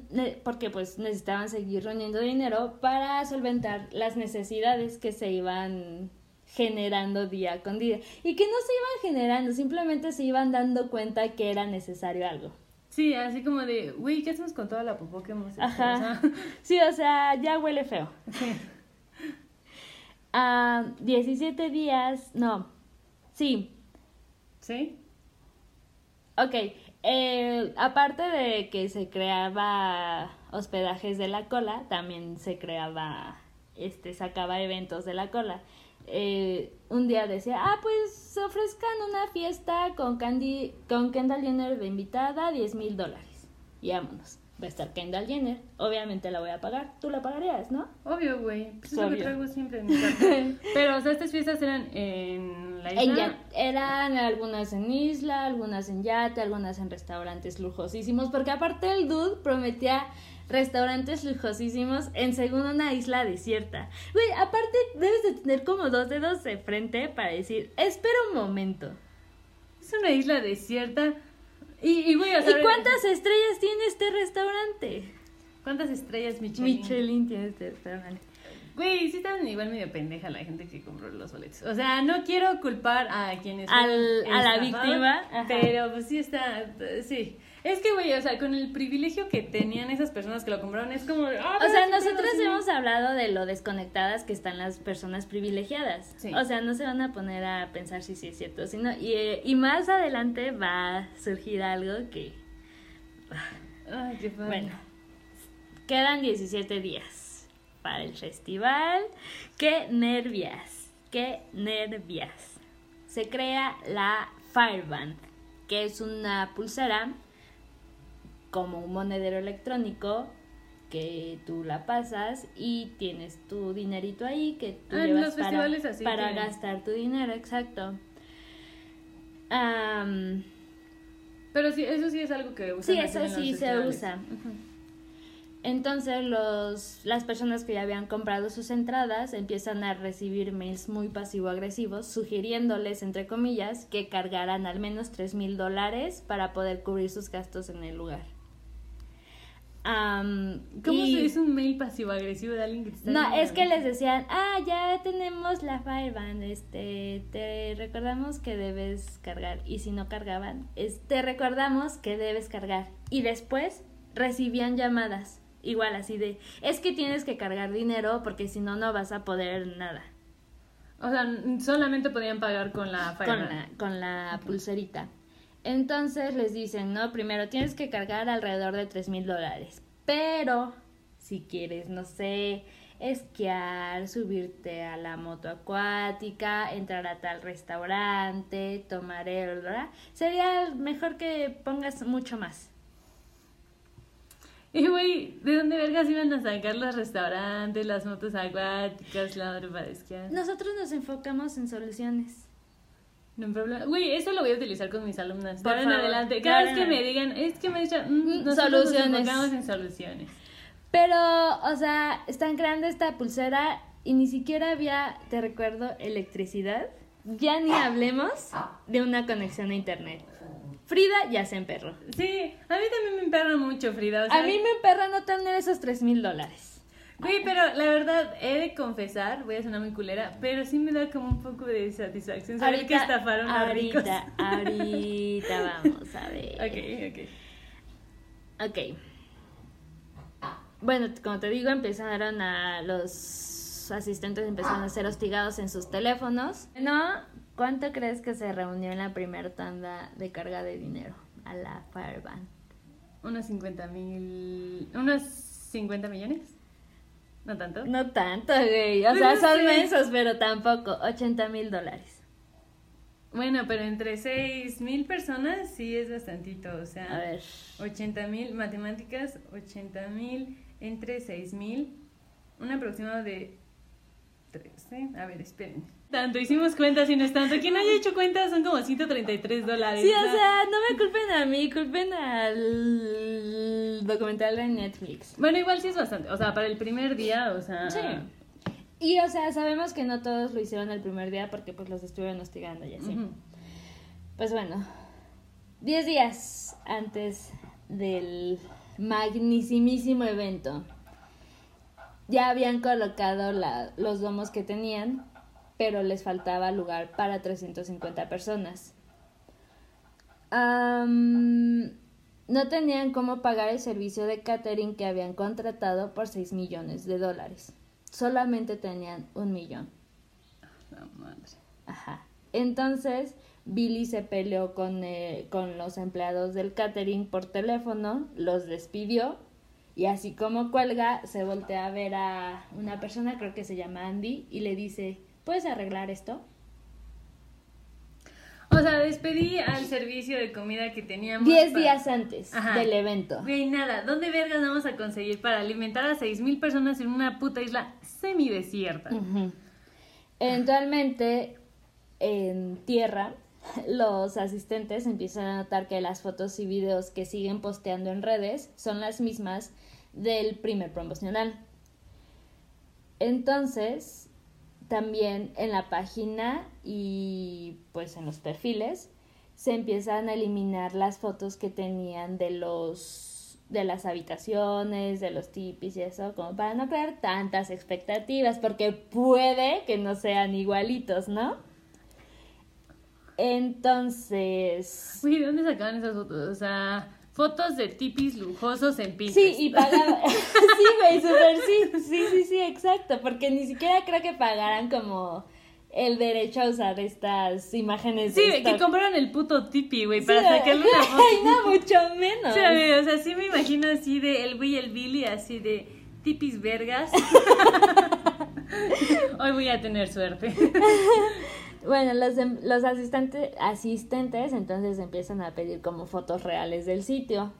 Speaker 2: porque pues necesitaban seguir reuniendo dinero para solventar las necesidades que se iban generando día con día y que no se iban generando, simplemente se iban dando cuenta que era necesario algo.
Speaker 1: Sí, así como de, güey, ¿qué hacemos con toda la popó que hemos hecho?
Speaker 2: Ajá.
Speaker 1: O sea,
Speaker 2: Sí, o sea, ya huele feo. Ah, 17 días, no, sí,
Speaker 1: ¿Sí?
Speaker 2: Ok, eh, aparte de que se creaba hospedajes de la cola, también se creaba, este, sacaba eventos de la cola. Eh, un día decía, ah, pues ofrezcan una fiesta con Candy, con Kendall Jenner de invitada, 10 mil dólares. Y vámonos. Va a estar Kendall Jenner. Obviamente la voy a pagar. Tú la pagarías, ¿no?
Speaker 1: Obvio, güey. Pues es lo que traigo siempre en mi carta. Pero, o sea, estas fiestas eran en la isla.
Speaker 2: Eran algunas en isla, algunas en yate, algunas en restaurantes lujosísimos, porque aparte el dude prometía restaurantes lujosísimos en según una isla desierta. Güey, aparte debes de tener como dos dedos de frente para decir, espera un momento.
Speaker 1: Es una isla desierta. Y, y güey, o sea,
Speaker 2: ¿Y cuántas estrellas tiene este restaurante?
Speaker 1: ¿Cuántas estrellas Michelin?
Speaker 2: Michelin tiene este restaurante.
Speaker 1: Güey, sí estaban igual medio pendeja la gente que compró los boletos. O sea, no quiero culpar a quienes...
Speaker 2: Al- a la víctima, ajá.
Speaker 1: Pero pues sí está... Sí. Es que, güey, o sea, con el privilegio que tenían esas personas que lo compraron, es como... ah,
Speaker 2: O sea, nosotros
Speaker 1: sí.
Speaker 2: hemos hablado de lo desconectadas que están las personas privilegiadas.
Speaker 1: Sí.
Speaker 2: O sea, no se van a poner a pensar si sí es cierto, sino y, eh, y más adelante va a surgir algo que,
Speaker 1: Ay, qué padre.
Speaker 2: bueno, quedan 17 días para el festival. ¡Qué nervias! ¡Qué nervias! Se crea la Fireband, que es una pulsera como un monedero electrónico que tú la pasas y tienes tu dinerito ahí que tú
Speaker 1: Ah,
Speaker 2: llevas
Speaker 1: los
Speaker 2: para,
Speaker 1: así
Speaker 2: para
Speaker 1: tienen.
Speaker 2: gastar tu dinero, exacto.
Speaker 1: Pero sí, eso sí es algo que usan
Speaker 2: sí, eso sí se
Speaker 1: festivales.
Speaker 2: usa. Entonces los, las personas que ya habían comprado sus entradas empiezan a recibir mails muy pasivo-agresivos sugiriéndoles, entre comillas, que cargaran al menos tres mil dólares para poder cubrir sus gastos en el lugar. Am,
Speaker 1: ¿Cómo
Speaker 2: y-
Speaker 1: se dice un mail pasivo-agresivo de alguien que te está
Speaker 2: No, es que les decían, ah, ya tenemos la Fireband, este, te recordamos que debes cargar. Y si no cargaban, es, te recordamos que debes cargar. Y después recibían llamadas, igual así de, es que tienes que cargar dinero porque si no, no vas a poder nada.
Speaker 1: O sea, solamente podían pagar con la
Speaker 2: Con
Speaker 1: Fireman.
Speaker 2: la, con la pulserita. Entonces les dicen, no, primero tienes que cargar alrededor de tres mil dólares. Pero si quieres, no sé, esquiar, subirte a la moto acuática, entrar a tal restaurante, tomar el, ¿verdad? Sería mejor que pongas mucho más.
Speaker 1: Y güey, ¿de dónde vergas iban a sacar los restaurantes, las motos acuáticas, la otra para esquiar?
Speaker 2: Nosotros nos enfocamos en soluciones.
Speaker 1: No hay problema. Güey, eso lo voy a utilizar con mis alumnas.
Speaker 2: Por
Speaker 1: en adelante. Cada vez que me digan, es que me dicen, mm, nosotros
Speaker 2: soluciones.
Speaker 1: nos en soluciones.
Speaker 2: Pero, o sea, están creando esta pulsera y ni siquiera había, te recuerdo, electricidad. Ya ni hablemos de una conexión a internet. Frida ya se emperró.
Speaker 1: Sí, a mí también me emperra mucho, Frida. o sea,
Speaker 2: A mí me emperra no tener esos tres mil dólares.
Speaker 1: Güey, pero la verdad, he de confesar, voy a sonar muy culera, pero sí me da como un poco de satisfacción saber que estafaron a ricos.
Speaker 2: ahorita, ahorita vamos a ver.
Speaker 1: Ok, ok.
Speaker 2: Ok. Bueno, como te digo, empezaron a los asistentes empezaron a ser hostigados en sus teléfonos. ¿No? ¿Cuánto crees que se reunió en la primera tanda de carga de dinero a la Fireband?
Speaker 1: Unos 50 mil. ¿Unos 50 millones? ¿No tanto?
Speaker 2: No tanto, güey. O
Speaker 1: Pues
Speaker 2: sea, son
Speaker 1: sé.
Speaker 2: mensos, pero tampoco. 80 mil dólares.
Speaker 1: Bueno, pero entre 6 mil personas sí es bastantito. O sea,
Speaker 2: A ver.
Speaker 1: 80 mil matemáticas, 80 mil entre 6 mil, un aproximado de 13. A ver, esperen. Tanto, hicimos cuentas y no es tanto. Quien haya hecho cuentas son como 133 dólares.
Speaker 2: Sí, o sea, no me culpen a mí, culpen al documental de Netflix.
Speaker 1: Bueno, igual sí es bastante. O sea, para el primer día, o sea.
Speaker 2: Sí. Y, o sea, sabemos que no todos lo hicieron el primer día porque pues los estuvieron hostigando y así. Pues bueno, 10 días antes del magnisimísimo evento, ya habían colocado la- los domos que tenían, pero les faltaba lugar para 350 personas. No tenían cómo pagar el servicio de catering que habían contratado por 6 millones de dólares. Solamente tenían un millón.
Speaker 1: La madre.
Speaker 2: Ajá. Entonces, Billy se peleó con, eh, con los empleados del catering por teléfono, los despidió y así como cuelga, se voltea a ver a una persona, creo que se llama Andy, y le dice, ¿puedes arreglar esto?
Speaker 1: O sea, despedí al servicio de comida que teníamos.
Speaker 2: Diez
Speaker 1: para-
Speaker 2: días antes
Speaker 1: Ajá.
Speaker 2: del evento.
Speaker 1: Güey, nada. ¿Dónde vergas vamos a conseguir para alimentar a 6 mil personas en una puta isla semidesierta?
Speaker 2: Ujú. Eventualmente, en tierra, los asistentes empiezan a notar que las fotos y videos que siguen posteando en redes son las mismas del primer promocional. Entonces, también en la página y pues en los perfiles se empiezan a eliminar las fotos que tenían de los de las habitaciones, de los tipis y eso, como para no crear tantas expectativas, porque puede que no sean igualitos, ¿no? Entonces,
Speaker 1: ¿de dónde sacaban esas fotos? O sea, fotos de tipis lujosos en Pinterest.
Speaker 2: Sí, y pagaba. sí, güey, súper sí. Sí, sí, sí, exacto. Porque ni siquiera creo que pagaran como el derecho a usar estas imágenes.
Speaker 1: Sí,
Speaker 2: de
Speaker 1: que compraron el puto tipi, güey,
Speaker 2: Sí,
Speaker 1: para sacarle una foto.
Speaker 2: Ay, no, mucho menos.
Speaker 1: Sí, o sea, sí me imagino así de el güey y el Billy, así de tipis vergas. Hoy voy a tener suerte.
Speaker 2: Bueno, los, los asistentes, asistentes entonces empiezan a pedir como fotos reales del sitio,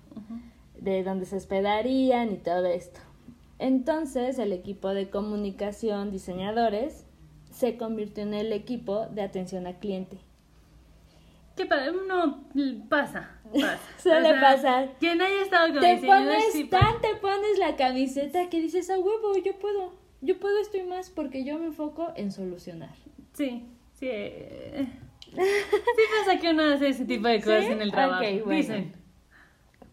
Speaker 2: de donde se hospedarían y todo esto. Entonces el equipo de comunicación, diseñadores, se convirtió en el equipo de atención al cliente.
Speaker 1: ¿Qué pasa? Uno pasa. pasa.
Speaker 2: Suele
Speaker 1: O sea,
Speaker 2: pasar.
Speaker 1: Quien haya estado con
Speaker 2: Te pones
Speaker 1: sí pasa.
Speaker 2: tan, te pones la camiseta que dices, a huevo, yo puedo. Yo puedo esto y más porque yo me enfoco en solucionar.
Speaker 1: Sí, sí. Sí pasa que uno hace ese tipo de cosas
Speaker 2: ¿Sí?
Speaker 1: en el trabajo.
Speaker 2: Ok, bueno.
Speaker 1: Dicen.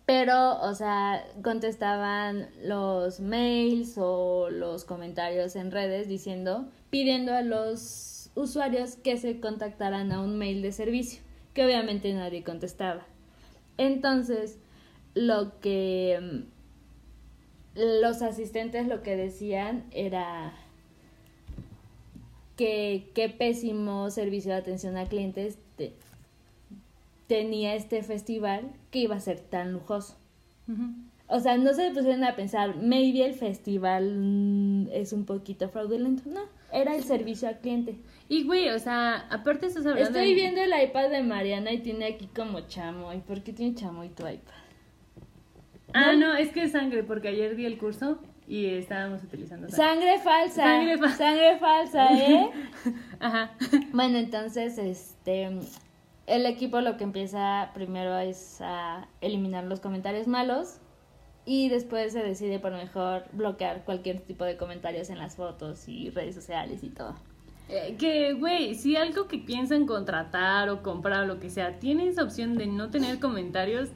Speaker 2: Pero, o sea, contestaban los mails o los comentarios en redes diciendo, pidiendo a los usuarios que se contactaran a un mail de servicio, que obviamente nadie contestaba. Entonces, lo que mm, los asistentes lo que decían era que qué pésimo servicio de atención a clientes te- tenía este festival que iba a ser tan lujoso. O sea, no se pusieron a pensar, maybe el festival mm, es un poquito fraudulento. No, era el servicio al cliente.
Speaker 1: Y güey, o sea, aparte estás hablando
Speaker 2: Estoy
Speaker 1: de-
Speaker 2: viendo el iPad de Mariana y tiene aquí como chamoy. ¿Por qué tiene chamoy tu iPad?
Speaker 1: Ah, no, es que es sangre, porque ayer di el curso y estábamos utilizando sangre.
Speaker 2: Sangre falsa.
Speaker 1: Sangre fa-
Speaker 2: Sangre falsa, ¿eh?
Speaker 1: Ajá.
Speaker 2: Bueno, entonces, este, el equipo lo que empieza primero es a eliminar los comentarios malos y después se decide por mejor bloquear cualquier tipo de comentarios en las fotos y redes sociales y todo.
Speaker 1: Eh, que, güey, si algo que piensan contratar o comprar o lo que sea, tiene esa opción de no tener comentarios,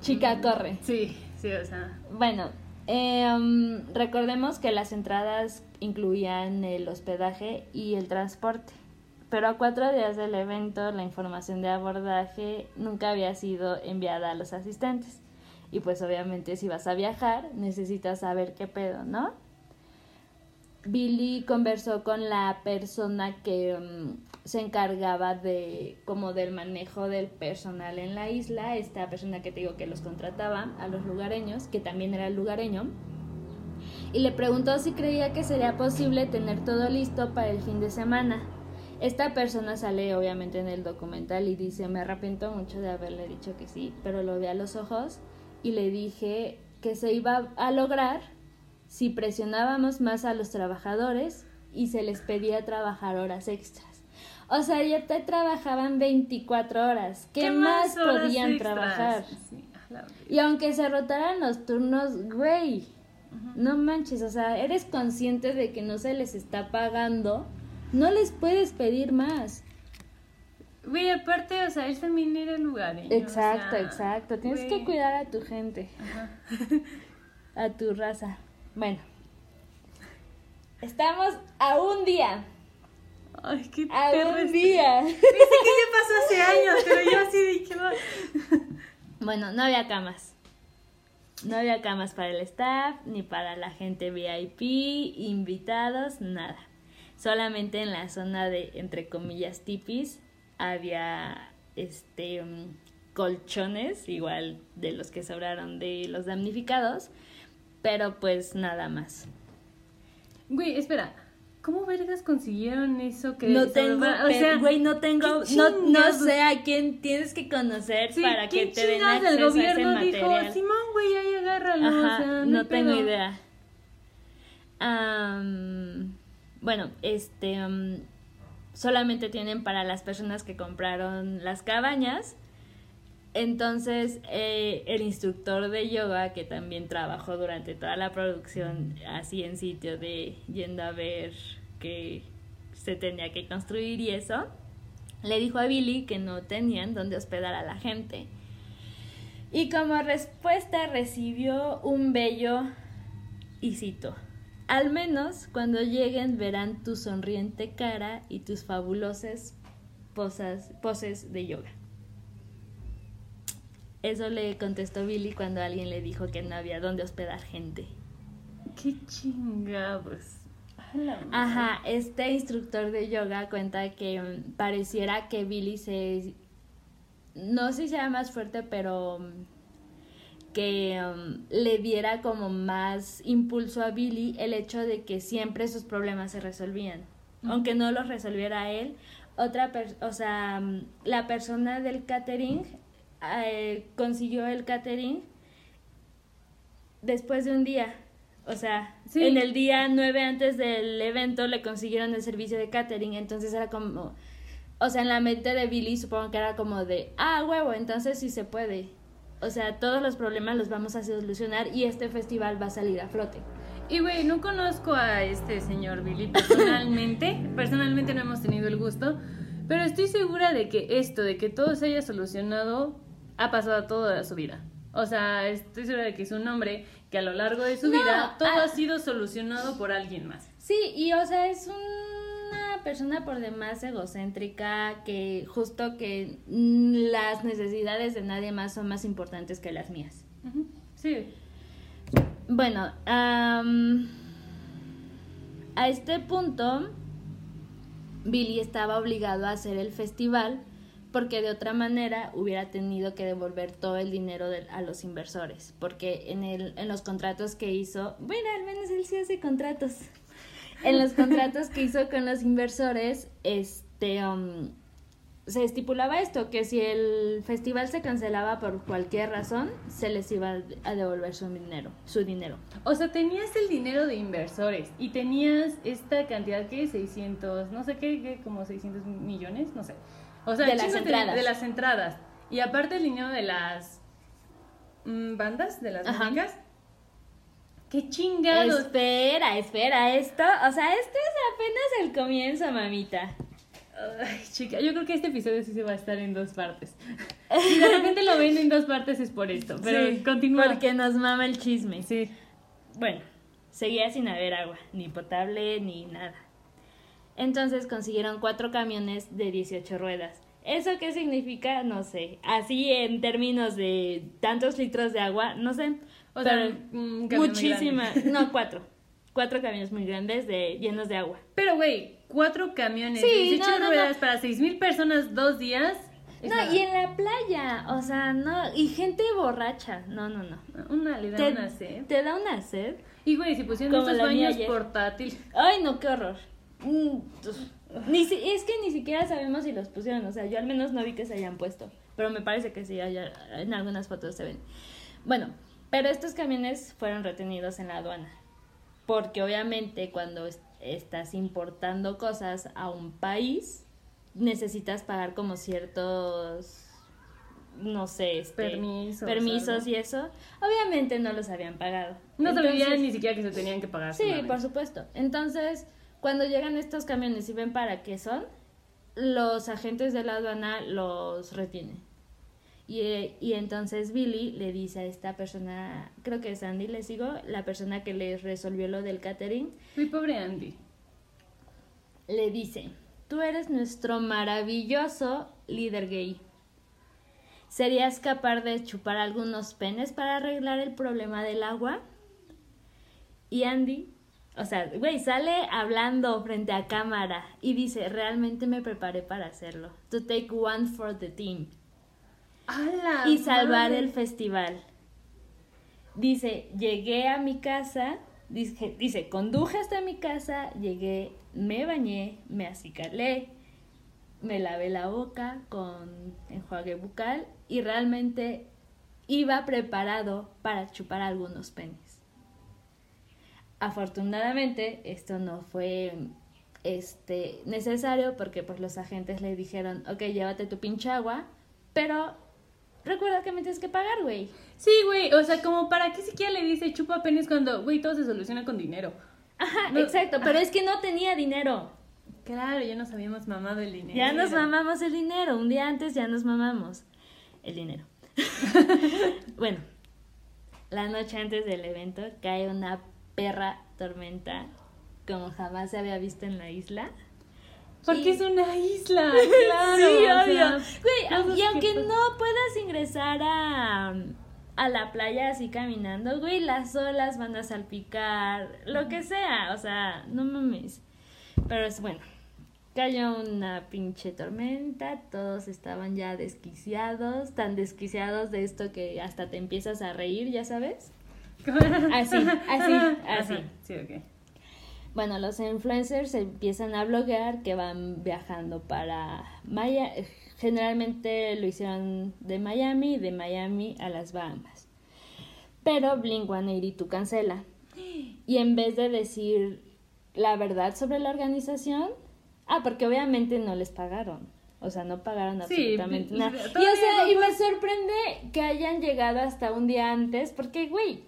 Speaker 2: Chica, corre.
Speaker 1: sí, sí, o sea.
Speaker 2: Bueno, em, recordemos que las entradas incluían el hospedaje y el transporte, pero a cuatro días del evento la información de abordaje nunca había sido enviada a los asistentes. Y pues obviamente si vas a viajar necesitas saber qué pedo, ¿no? Billy conversó con la persona que mm, se encargaba de como del manejo del personal en la isla, esta persona que te digo que los contrataba a los lugareños, que también era el lugareño, y le preguntó si creía que sería posible tener todo listo para el fin de semana. Esta persona sale obviamente en el documental y dice, me arrepiento mucho de haberle dicho que sí, pero lo vi a los ojos y le dije que se iba a lograr si presionábamos más a los trabajadores y se les pedía trabajar horas extras. O sea, ya te trabajaban 24 horas. ¿Qué, más,
Speaker 1: horas
Speaker 2: podían
Speaker 1: extras?
Speaker 2: trabajar?
Speaker 1: Sí, a la verga.
Speaker 2: Y aunque se rotaran los turnos, güey, no manches, o sea, eres consciente de que no se les está pagando, no les puedes pedir más.
Speaker 1: Güey, aparte, o sea, él también era lugareño. o
Speaker 2: Exacto,
Speaker 1: sea,
Speaker 2: exacto. Tienes que cuidar a tu gente,
Speaker 1: Ajá.
Speaker 2: a tu raza. Bueno, estamos a un día,
Speaker 1: Ay, qué
Speaker 2: a
Speaker 1: perro
Speaker 2: un
Speaker 1: es-
Speaker 2: día.
Speaker 1: Pensé que ya pasó hace años, pero yo así dije.
Speaker 2: Bueno, no había camas. No había camas para el staff, ni para la gente VIP, invitados, nada. Solamente en la zona de, entre comillas, tipis, había este mm, colchones, igual de los que sobraron de los damnificados, pero pues nada más.
Speaker 1: Güey, espera. ¿Cómo vergas consiguieron eso que
Speaker 2: No tengo,
Speaker 1: o sea,
Speaker 2: güey, no tengo,
Speaker 1: ¿qué
Speaker 2: no, no sé a quién tienes que conocer
Speaker 1: sí,
Speaker 2: para que
Speaker 1: ¿quién
Speaker 2: te den acceso
Speaker 1: del
Speaker 2: a ese
Speaker 1: gobierno dijo,
Speaker 2: material.
Speaker 1: Simón, güey, ahí agárralo,
Speaker 2: Ajá,
Speaker 1: o sea,
Speaker 2: no, tengo
Speaker 1: pedo".
Speaker 2: idea. Bueno, este am, solamente tienen para las personas que compraron las cabañas. Entonces, eh, el instructor de yoga, que también trabajó durante toda la producción, así en sitio de yendo a ver que se tenía que construir y eso, le dijo a Billy que no tenían donde hospedar a la gente. Y como respuesta recibió un bello y cito, al menos cuando lleguen verán tu sonriente cara y tus fabulosas poses de yoga. Eso le contestó Billy cuando alguien le dijo que no había dónde hospedar gente.
Speaker 1: Qué chingados.
Speaker 2: Ajá, este instructor de yoga cuenta que mm, pareciera que Billy se... No sé si sea más fuerte, pero mm, que mm, le diera como más impulso a Billy el hecho de que siempre sus problemas se resolvían. Aunque no los resolviera él, otra per- o sea, la persona del catering eh, consiguió el catering después de un día. O sea,
Speaker 1: Sí.
Speaker 2: en el día nueve antes del evento le consiguieron el servicio de catering, entonces era como, o sea, en la mente de Billy supongo que era como de, ah, huevo, entonces sí se puede. O sea, todos los problemas los vamos a solucionar y este festival va a salir a flote.
Speaker 1: Y güey, no conozco a este señor Billy personalmente. personalmente no hemos tenido el gusto. Pero estoy segura de que esto, de que todo se haya solucionado, ha pasado toda su vida. O sea, estoy segura de que es un hombre que a lo largo de su vida todo
Speaker 2: ah.
Speaker 1: ha sido solucionado por alguien más.
Speaker 2: Sí, y o sea, es una persona por demás egocéntrica que justo que las necesidades de nadie más son más importantes que las mías.
Speaker 1: Sí.
Speaker 2: Bueno, a este punto, Billy estaba obligado a hacer el festival porque de otra manera hubiera tenido que devolver todo el dinero a los inversores, porque en, el, en los contratos que hizo, bueno, al menos él sí hace contratos, en los contratos que hizo con los inversores, este, um, se estipulaba esto, que si el festival se cancelaba por cualquier razón, se les iba a devolver su dinero, su dinero.
Speaker 1: O sea, tenías el dinero de inversores y tenías esta cantidad que 600, no sé qué, como 600 millones, no sé. O sea,
Speaker 2: de las entradas.
Speaker 1: De, las entradas. Y aparte el dinero de las mm, bandas, de las músicas. ¡Qué chingados!
Speaker 2: Espera, espera, esto, o sea, esto es apenas el comienzo, mamita.
Speaker 1: Ay, chica, yo creo que este episodio sí se va a estar en dos partes. Si de repente lo ven en dos partes es por esto, pero continúa.
Speaker 2: Porque nos mama el chisme.
Speaker 1: Sí.
Speaker 2: Bueno, seguía sin haber agua, ni potable, ni nada. Entonces consiguieron cuatro camiones de 18 ruedas. ¿Eso qué significa? No sé. Así en términos de tantos litros de agua, no sé.
Speaker 1: O sea,
Speaker 2: muchísima. No, cuatro. Cuatro camiones muy grandes de llenos de agua.
Speaker 1: Pero, güey, cuatro camiones, sí, 18 ruedas para seis mil personas dos días.
Speaker 2: No, y en la playa, o sea, no, y gente borracha, no, no, no.
Speaker 1: Una le da una sed.
Speaker 2: ¿Te da una sed?
Speaker 1: Y güey, si pusieron estos baños portátiles.
Speaker 2: Ay, no, qué horror. Ni si, es que ni siquiera sabemos si los pusieron, o sea, yo al menos no vi que se hayan puesto, pero me parece que sí, en algunas fotos se ven. Bueno, pero estos camiones fueron retenidos en la aduana, porque obviamente cuando estás importando cosas a un país, necesitas pagar como ciertos no sé, este,
Speaker 1: permisos,
Speaker 2: permisos y eso, obviamente no los habían pagado.
Speaker 1: No sabían ni siquiera que se tenían que pagar.
Speaker 2: Sí, por supuesto. Entonces, cuando llegan estos camiones y ven para qué son, los agentes de la aduana los retienen. Y, y, entonces Billy le dice a esta persona, creo que es Andy, le sigo, la persona que le resolvió lo del catering.
Speaker 1: Mi pobre Andy.
Speaker 2: Le dice, tú eres nuestro maravilloso líder gay. ¿Serías capaz de chupar algunos penes para arreglar el problema del agua? Y Andy, o sea, güey, sale hablando frente a cámara y dice, realmente me preparé para hacerlo. To take one for the team y salvar el festival. Dice, llegué a mi casa, dice, dice, conduje hasta mi casa, llegué, me bañé, me acicalé, me lavé la boca con enjuague bucal y realmente iba preparado para chupar algunos penes. Afortunadamente, esto no fue este, necesario porque pues los agentes le dijeron, ok, llévate tu pinche agua, pero recuerda que me tienes que pagar, güey.
Speaker 1: Sí, güey, o sea, como para qué siquiera le dice chupa penes cuando, güey, todo se soluciona con dinero.
Speaker 2: Ajá, exacto, pero es que no tenía dinero.
Speaker 1: Claro, ya nos habíamos mamado el dinero.
Speaker 2: Ya nos mamamos el dinero, un día antes ya nos mamamos el dinero. bueno, la noche antes del evento cae una perra tormenta como jamás se había visto en la isla.
Speaker 1: Porque es una isla, claro.
Speaker 2: sí, obvio. güey, y aunque no puedas ingresar a, a la playa así caminando, güey, las olas van a salpicar, lo que sea, o sea, no mames. Pero es bueno. Cayó una pinche tormenta, todos estaban ya desquiciados, tan desquiciados de esto que hasta te empiezas a reír, ya sabes. Así, así, así.
Speaker 1: Sí, ok.
Speaker 2: Bueno, los influencers empiezan a bloguear que van viajando para Maya. Generalmente lo hicieron de Miami, de Miami a las Bahamas. Pero Blink 182 cancela. Y en vez de decir la verdad sobre la organización, ah, porque obviamente no les pagaron. O sea, no pagaron
Speaker 1: Sí,
Speaker 2: absolutamente nada. Y, o sea, y me sorprende que hayan llegado hasta un día antes, porque, güey,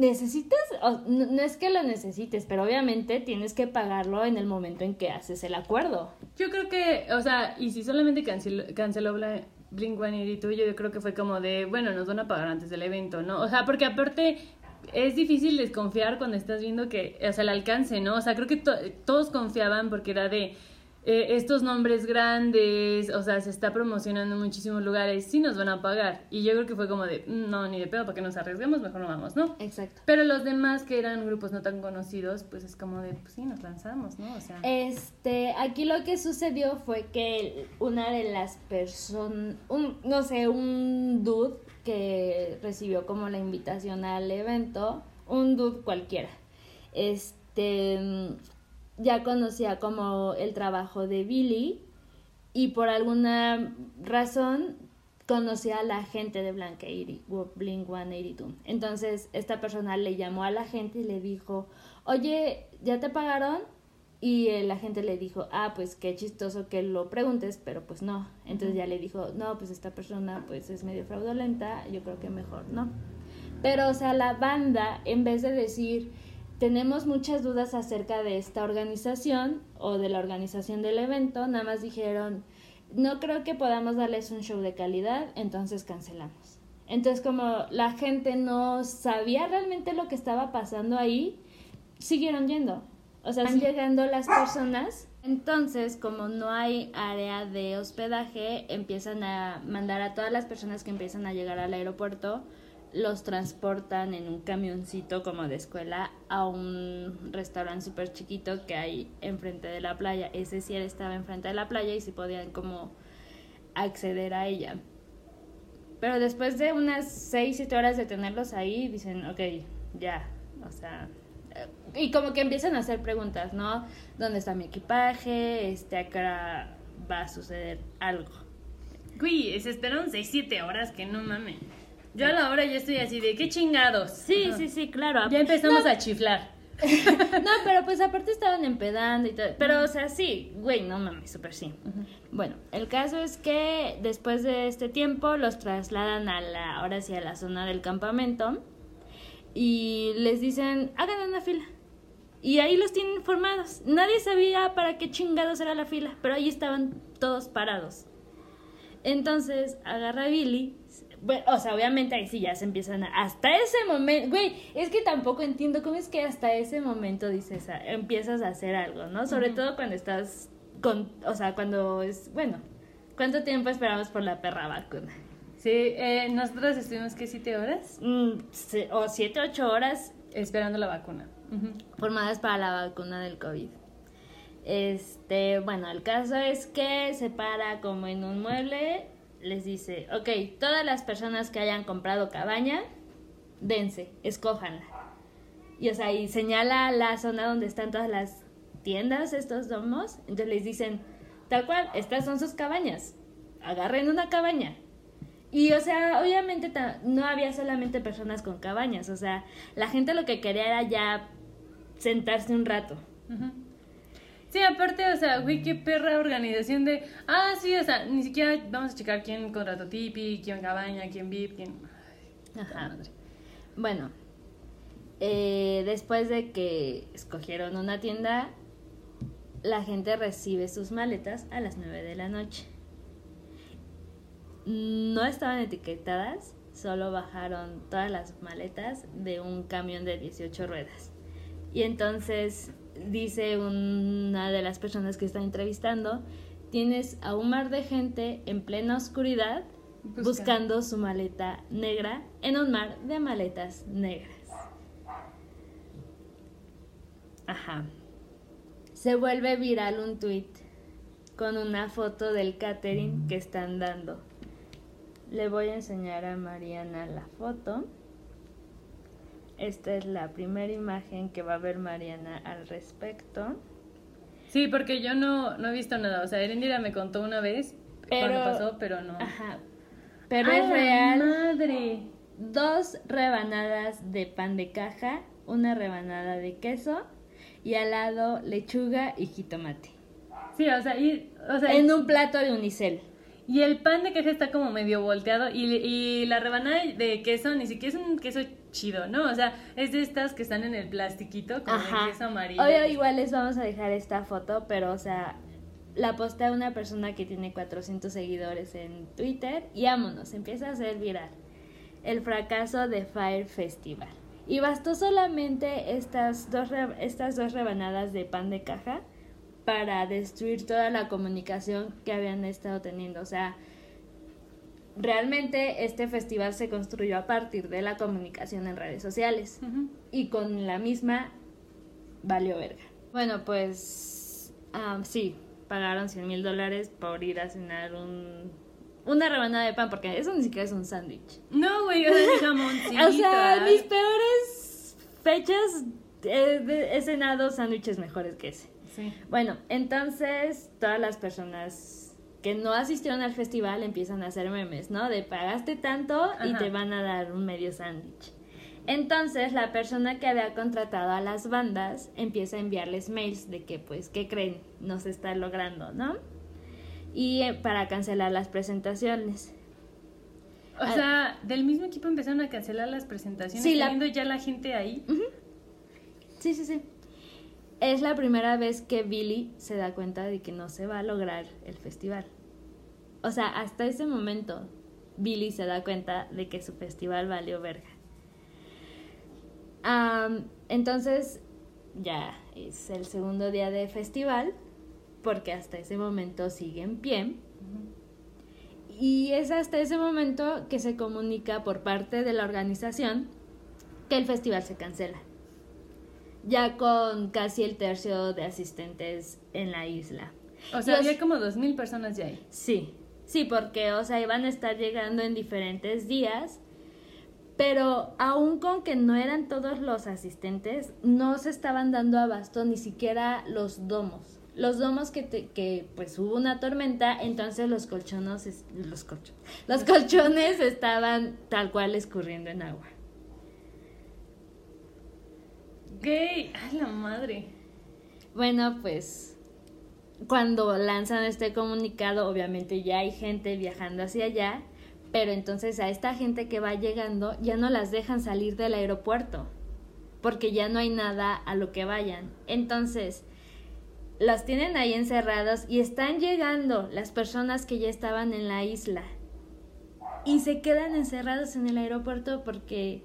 Speaker 2: necesitas, no, es que lo necesites, pero obviamente tienes que pagarlo en el momento en que haces el acuerdo.
Speaker 1: Yo creo que, o sea, y si solamente canceló, canceló Bla- Blink-182, yo creo que fue como de, bueno, nos van a pagar antes del evento, ¿no? O sea, porque aparte es difícil desconfiar cuando estás viendo que, o sea, el alcance, ¿no? O sea, creo que to- todos confiaban porque era de eh, estos nombres grandes, o sea, se está promocionando en muchísimos lugares, sí nos van a pagar. Y yo creo que fue como de, "Mm, no, ni de pedo, para que nos arriesguemos, mejor no vamos, ¿no?
Speaker 2: Exacto.
Speaker 1: Pero los demás que eran grupos no tan conocidos, pues es como de, pues sí, nos lanzamos, ¿no? O sea...
Speaker 2: Este, aquí lo que sucedió fue que una de las personas, no sé, un dude que recibió como la invitación al evento, un dude cualquiera, este, ya conocía como el trabajo de Billy y por alguna razón conocía a la gente de Blanca Blink 182. Entonces, esta persona le llamó a la gente y le dijo, oye, ¿ya te pagaron? Y eh, la gente le dijo, ah, pues qué chistoso que lo preguntes, pero pues no. Entonces ya le dijo, no, pues esta persona pues es medio fraudulenta, yo creo que mejor no. Pero, o sea, la banda, en vez de decir, tenemos muchas dudas acerca de esta organización o de la organización del evento, nada más dijeron, no creo que podamos darles un show de calidad, entonces cancelamos. Entonces, como la gente no sabía realmente lo que estaba pasando ahí, siguieron yendo. O sea, están llegando las personas. Entonces, como no hay área de hospedaje, empiezan a mandar a todas las personas que empiezan a llegar al aeropuerto, los transportan en un camioncito como de escuela a un restaurante súper chiquito que hay enfrente de la playa. Ese sí estaba enfrente de la playa y sí podían como acceder a ella. Pero después de unas 6, 7 horas de tenerlos ahí, dicen, ok, ya, o sea... Y como que empiezan a hacer preguntas, ¿no? ¿Dónde está mi equipaje? Este, acá va a suceder algo.
Speaker 1: Güey, se esperaron 6, 7 horas, que no mames. Yo a la hora ya estoy así de, ¿qué chingados?
Speaker 2: Sí,
Speaker 1: Ajá.
Speaker 2: sí, sí, claro.
Speaker 1: Ya empezamos a chiflar.
Speaker 2: No, pero pues aparte estaban empedando y todo. Pero, o sea, sí, güey, no mames, súper sí. Bueno, el caso es que después de este tiempo los trasladan a la, ahora sí, a la zona del campamento y les dicen, hagan una fila. Y ahí los tienen informados. Nadie sabía para qué chingados era la fila, pero ahí estaban todos parados. Entonces agarra a Billy. Bueno, o sea, obviamente ahí sí ya se empiezan a... Hasta ese momento... Güey, es que tampoco entiendo cómo es que hasta ese momento dices, a- empiezas a hacer algo, ¿no? Sobre todo cuando estás con... O sea, cuando es... Bueno, ¿cuánto tiempo esperamos por la perra vacuna?
Speaker 1: Sí, eh, nosotros estuvimos, ¿qué? ¿7 horas?
Speaker 2: Mm, se- o siete, ocho horas
Speaker 1: Esperando la vacuna.
Speaker 2: Formadas para la vacuna del COVID. Este, bueno, el caso es que se para como en un mueble, les dice, ok, todas las personas que hayan comprado cabaña, dense, escójanla. Y o sea, y señala la zona donde están todas las tiendas, estos domos, entonces les dicen, tal cual, estas son sus cabañas, agarren una cabaña. Y, o sea, obviamente no había solamente personas con cabañas, o sea, la gente lo que quería era ya sentarse un rato.
Speaker 1: Ujú. Sí, aparte, o sea, güey, qué perra organización de... Ah, sí, o sea, ni siquiera vamos a checar quién contrató Tipi, quién cabaña, quién VIP, quién... Ay,
Speaker 2: Ajá.
Speaker 1: madre.
Speaker 2: Bueno, eh, después de que escogieron una tienda, la gente recibe sus maletas a las 9 de la noche. No estaban etiquetadas, solo bajaron todas las maletas de un camión de 18 ruedas. Y entonces dice una de las personas que está entrevistando, tienes a un mar de gente en plena oscuridad
Speaker 1: Busca-
Speaker 2: buscando su maleta negra en un mar de maletas negras. Ajá. Se vuelve viral un tweet con una foto del catering que están dando. Le voy a enseñar a Mariana la foto. Esta es la primera imagen que va a ver Mariana al respecto.
Speaker 1: Sí, porque yo no, no he visto nada. O sea, Erendira me contó una vez
Speaker 2: Pero-
Speaker 1: cuando pasó, pero no.
Speaker 2: Ajá. Pero
Speaker 1: ¡A
Speaker 2: es real.
Speaker 1: madre!
Speaker 2: dos rebanadas de pan de caja, una rebanada de queso y al lado lechuga y jitomate.
Speaker 1: Sí, o sea, y, o sea,
Speaker 2: en un plato de unicel.
Speaker 1: y el pan de caja está como medio volteado y, y la rebanada de queso ni siquiera es un queso chido, ¿no? O sea, es de estas que están en el plastiquito como
Speaker 2: Ajá.
Speaker 1: de queso amarillo.
Speaker 2: Obvio, igual les vamos a dejar esta foto, pero o sea, la postea una persona que tiene 400 seguidores en Twitter y vámonos, empieza a ser viral. El fracaso de Fire Festival. Y bastó solamente estas dos, estas dos rebanadas de pan de caja para destruir toda la comunicación que habían estado teniendo. O sea, realmente este festival se construyó a partir de la comunicación en redes sociales y con la misma valió verga. Bueno, pues ah, sí, pagaron 100 mil dólares por ir a cenar un, una rebanada de pan, porque eso ni siquiera es un sándwich.
Speaker 1: No, güey, o sea.
Speaker 2: O sea, mis peores fechas eh, de- he cenado sándwiches mejores que ese.
Speaker 1: Sí.
Speaker 2: Bueno, entonces todas las personas que no asistieron al festival empiezan a hacer memes, ¿no? De pagaste tanto y te van a dar un medio sándwich. Entonces la persona que había contratado a las bandas empieza a enviarles mails de que pues, ¿qué creen? No se está logrando, ¿no? Y eh, para cancelar las presentaciones.
Speaker 1: O
Speaker 2: Ah.
Speaker 1: sea, del mismo equipo empezaron a cancelar las presentaciones,
Speaker 2: Sí, la-
Speaker 1: ya la gente ahí.
Speaker 2: Sí, sí, sí. Es la primera vez que Billy se da cuenta de que no se va a lograr el festival. O sea, hasta ese momento, Billy se da cuenta de que su festival valió verga. Entonces, ya es el segundo día de festival, porque hasta ese momento sigue en pie. Y es hasta ese momento que se comunica por parte de la organización que el festival se cancela. Ya con casi el tercio de asistentes en la isla.
Speaker 1: O sea,
Speaker 2: Los-
Speaker 1: había como dos mil personas ya ahí.
Speaker 2: Sí, sí, porque, o sea, iban a estar llegando en diferentes días, pero aún con que no eran todos los asistentes, no se estaban dando abasto ni siquiera los domos. Los domos que, te- que pues hubo una tormenta, entonces los colchones, es- los colchones, los colchones estaban tal cual escurriendo en agua.
Speaker 1: Gay, ay la madre.
Speaker 2: Bueno, pues cuando lanzan este comunicado, obviamente ya hay gente viajando hacia allá, pero entonces a esta gente que va llegando ya no las dejan salir del aeropuerto, porque ya no hay nada a lo que vayan. Entonces, las tienen ahí encerrados y están llegando las personas que ya estaban en la isla. Y se quedan encerrados en el aeropuerto porque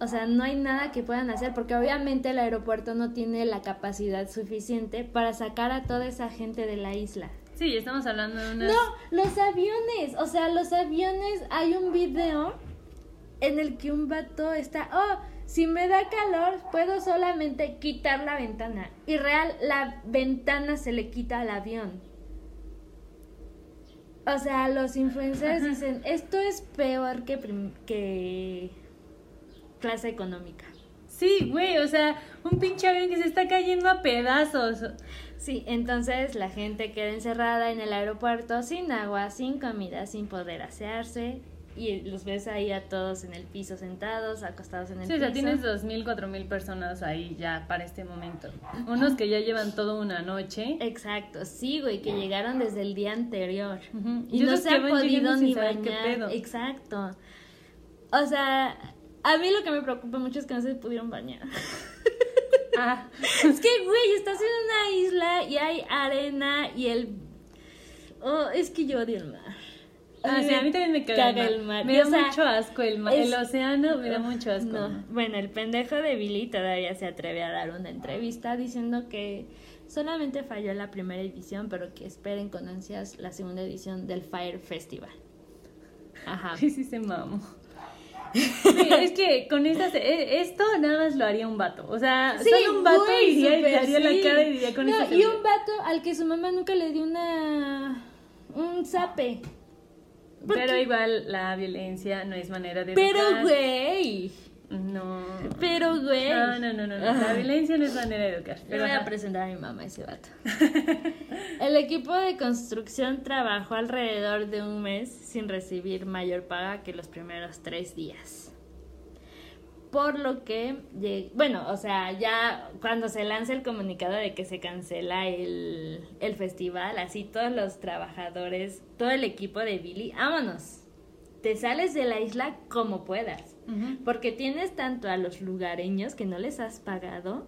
Speaker 2: o sea, no hay nada que puedan hacer porque obviamente el aeropuerto no tiene la capacidad suficiente para sacar a toda esa gente de la isla.
Speaker 1: Sí, estamos hablando de unas...
Speaker 2: No, los aviones, o sea, los aviones, hay un video en el que un vato está, oh, si me da calor, puedo solamente quitar la ventana. Y real, la ventana se le quita al avión. O sea, los influencers
Speaker 1: Ajá.
Speaker 2: dicen, esto es peor que, que clase económica.
Speaker 1: Sí, güey, o sea, un pinche avión que se está cayendo a pedazos.
Speaker 2: Sí, entonces la gente queda encerrada en el aeropuerto sin agua, sin comida, sin poder asearse. Y los ves ahí a todos en el piso sentados, acostados en el
Speaker 1: Sí, o
Speaker 2: piso.
Speaker 1: sea, tienes dos mil, cuatro mil personas ahí ya para este momento. Unos que ya llevan toda una noche.
Speaker 2: Exacto, sí, güey, que llegaron desde el día anterior.
Speaker 1: Ujú.
Speaker 2: Y,
Speaker 1: Y
Speaker 2: no se han podido ni bañar. Exacto. O sea, a mí lo que me preocupa mucho es que no se pudieron bañar.
Speaker 1: Ah,
Speaker 2: es que, güey, estás en una isla y hay arena y el... Oh, es que yo odio el mar.
Speaker 1: ah, sí, a mí también me caga,
Speaker 2: caga
Speaker 1: el mar. Me da
Speaker 2: o sea,
Speaker 1: mucho asco el mar.
Speaker 2: es-
Speaker 1: El océano me da mucho asco.
Speaker 2: No. Bueno, el pendejo de Billy todavía se atreve a dar una entrevista diciendo que solamente falló la primera edición, pero que esperen con ansias la segunda edición del Fire Festival. Ajá.
Speaker 1: Sí, sí se mamo. Sí, es que con estas, eh, esto nada más lo haría un vato. O sea,
Speaker 2: Sí,
Speaker 1: solo un vato
Speaker 2: güey,
Speaker 1: iría y
Speaker 2: sí.
Speaker 1: la cara y diría con
Speaker 2: No,
Speaker 1: esta
Speaker 2: y un vato al que su mamá nunca le dio una un zape. ¿por
Speaker 1: Pero
Speaker 2: qué?
Speaker 1: igual la violencia no es manera de
Speaker 2: Pero
Speaker 1: educar.
Speaker 2: güey,
Speaker 1: No.
Speaker 2: pero güey.
Speaker 1: No, no, no, no, no. La violencia no es manera de educar. Pero
Speaker 2: voy a presentar a mi mamá ese vato. El equipo de construcción trabajó alrededor de un mes sin recibir mayor paga que los primeros tres días. por lo que, bueno, o sea, ya cuando se lanza el comunicado de que se cancela el, el festival, así todos los trabajadores, todo el equipo de Billy, vámonos, te sales de la isla como puedas, porque tienes tanto a los lugareños que no les has pagado,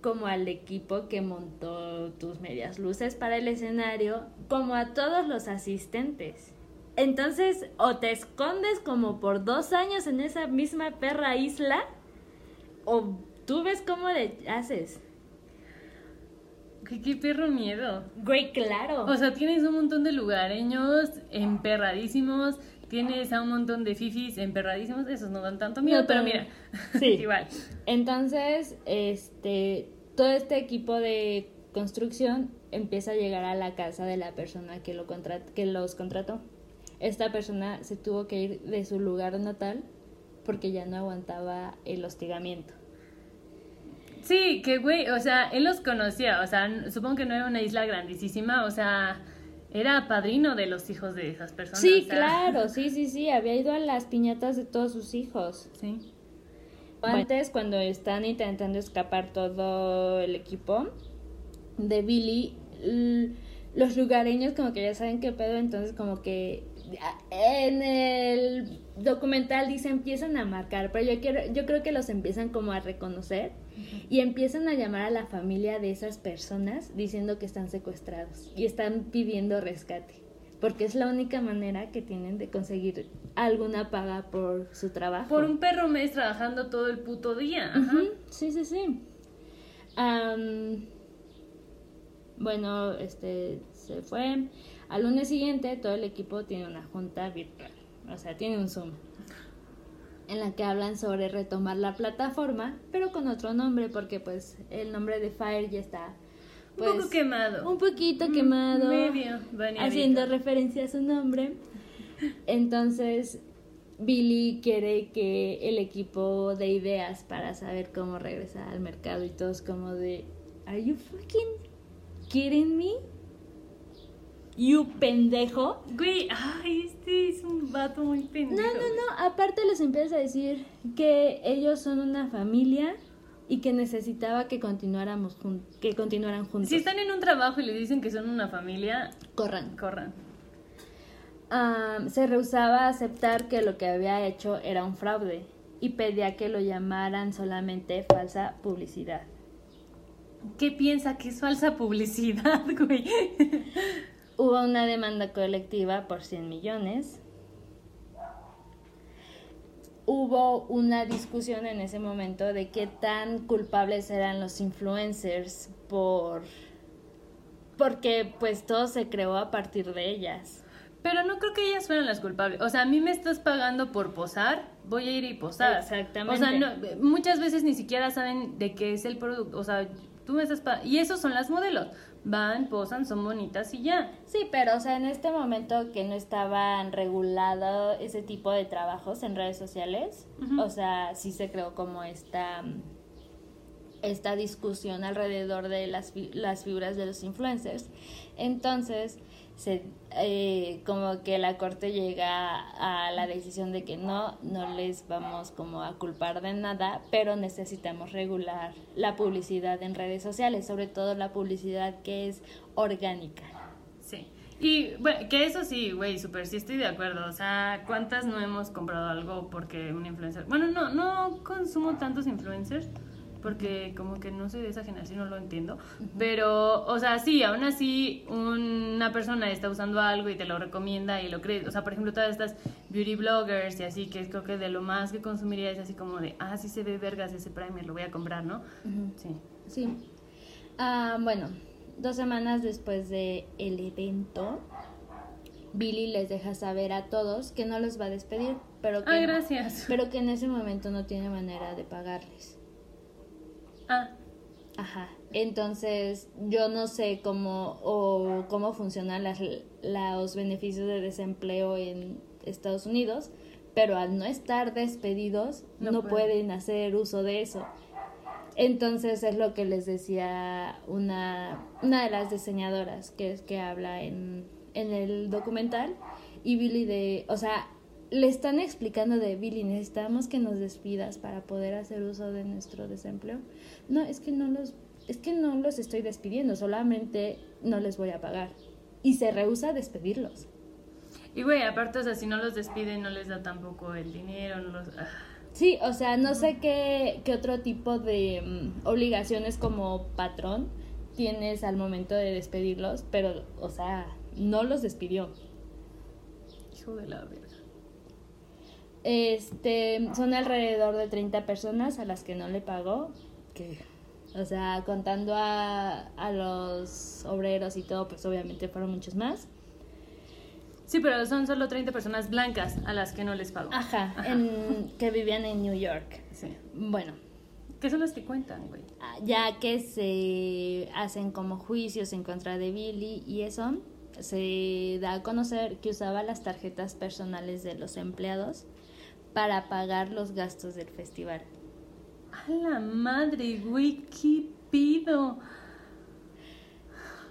Speaker 2: como al equipo que montó tus medias luces para el escenario, como a todos los asistentes. Entonces, o te escondes como por dos años en esa misma perra isla, o tú ves cómo le haces.
Speaker 1: ¿Qué, qué perro miedo.
Speaker 2: Güey, claro.
Speaker 1: O sea, tienes un montón de lugareños emperradísimos, tienes a un montón de fifis emperradísimos, esos no dan tanto miedo, pero mira, sí. igual.
Speaker 2: Entonces, este, todo este equipo de construcción empieza a llegar a la casa de la persona que, lo que los contrató esta persona se tuvo que ir de su lugar natal porque ya no aguantaba el hostigamiento.
Speaker 1: Sí, que güey, o sea, él los conocía, o sea, supongo que no era una isla grandísima, o sea, era padrino de los hijos de esas personas.
Speaker 2: Sí, claro, sí, sí, sí, había ido a las piñatas de todos sus hijos.
Speaker 1: Sí.
Speaker 2: Antes, cuando están intentando escapar todo el equipo de Billy, los lugareños como que ya saben qué pedo, entonces como que en el documental dice empiezan a marcar, pero yo quiero, yo creo que los empiezan como a reconocer y empiezan a llamar a la familia de esas personas diciendo que están secuestrados y están pidiendo rescate, porque es la única manera que tienen de conseguir alguna paga por su trabajo.
Speaker 1: Por un perro mes trabajando todo el puto día.
Speaker 2: Sí, sí, sí. bueno, este se fue. Al lunes siguiente todo el equipo tiene una junta virtual, o sea, tiene un Zoom, en la que hablan sobre retomar la plataforma, pero con otro nombre, porque pues el nombre de Fire ya está...
Speaker 1: un poco pues, quemado.
Speaker 2: Un poquito mm, quemado.
Speaker 1: Medio.
Speaker 2: Haciendo referencia a su nombre. Entonces, Billy quiere que el equipo de ideas para saber cómo regresar al mercado y todos como de, ¿Are you fucking kidding me? You pendejo.
Speaker 1: Güey, ay, este es un vato muy pendejo.
Speaker 2: No, no, no, aparte les empieza a decir que ellos son una familia y que necesitaba que continuáramos que continuaran juntos.
Speaker 1: Si están en un trabajo y le dicen que son una familia,
Speaker 2: corran.
Speaker 1: Corran.
Speaker 2: se rehusaba a aceptar que lo que había hecho era un fraude y pedía que lo llamaran solamente falsa publicidad.
Speaker 1: ¿Qué piensa que es falsa publicidad, güey?
Speaker 2: Hubo una demanda colectiva por 100 millones. Hubo una discusión en ese momento de qué tan culpables eran los influencers por porque pues todo se creó a partir de ellas.
Speaker 1: Pero no creo que ellas fueran las culpables. O sea, a mí me estás pagando por posar, voy a ir y posar.
Speaker 2: Exactamente.
Speaker 1: O sea, muchas veces ni siquiera saben de qué es el producto. O sea, tú me estás pagando. Y esos son las modelos van, posan, son bonitas y ya.
Speaker 2: Sí, pero o sea, en este momento que no estaban regulado ese tipo de trabajos en redes sociales, o sea, sí se creó como esta esta discusión alrededor de las, las figuras de los influencers. Entonces, se, eh, como que la corte llega a la decisión de que no, no les vamos como a culpar de nada, pero necesitamos regular la publicidad en redes sociales, sobre todo la publicidad que es orgánica.
Speaker 1: Sí. Y bueno, que eso sí, güey, súper sí estoy de acuerdo. O sea, ¿cuántas no hemos comprado algo porque un influencer... Bueno, no, no consumo tantos influencers porque como que no sé de esa generación, no lo entiendo. Pero, o sea, sí, aún así una persona está usando algo y te lo recomienda y lo crees. O sea, por ejemplo, todas estas beauty bloggers y así, que creo que de lo más que consumiría es así como de, ah, sí se ve vergas ese primer, lo voy a comprar, ¿no? Sí.
Speaker 2: Sí. Ah, bueno, dos semanas después del el evento, Billy les deja saber a todos que no los va a despedir, pero que,
Speaker 1: ah, gracias.
Speaker 2: pero que en ese momento no tiene manera de pagarles.
Speaker 1: Ah.
Speaker 2: Ajá. Entonces, yo no sé cómo o cómo funcionan las, los beneficios de desempleo en Estados Unidos, pero al no estar despedidos, no, pueden. hacer uso de eso. Entonces es lo que les decía una, una de las diseñadoras que, que habla en, en el documental y Billy de, o sea, le están explicando de Billy, necesitamos que nos despidas para poder hacer uso de nuestro desempleo. No, es que no los, es que no los estoy despidiendo, solamente no les voy a pagar. Y se rehúsa a despedirlos.
Speaker 1: Y güey, aparte, o sea, si no los despiden, no les da tampoco el dinero, no los... ah.
Speaker 2: Sí, o sea, no sé qué, qué otro tipo de mm, obligaciones como patrón tienes al momento de despedirlos, pero, o sea, no los despidió.
Speaker 1: Hijo de la verga.
Speaker 2: Este, son alrededor de 30 personas a las que no le pagó, que, o sea, contando a, a los obreros y todo, pues obviamente fueron muchos más.
Speaker 1: Sí, pero son solo 30 personas blancas a las que no les pago.
Speaker 2: Ajá, En, que vivían en New York.
Speaker 1: Sí.
Speaker 2: Bueno,
Speaker 1: ¿Qué son las que cuentan, güey?
Speaker 2: ah, ya que se hacen como juicios en contra de Billy y eso, se da a conocer que usaba las tarjetas personales de los empleados para pagar los gastos del festival.
Speaker 1: A la madre, güey, ¿qué pido?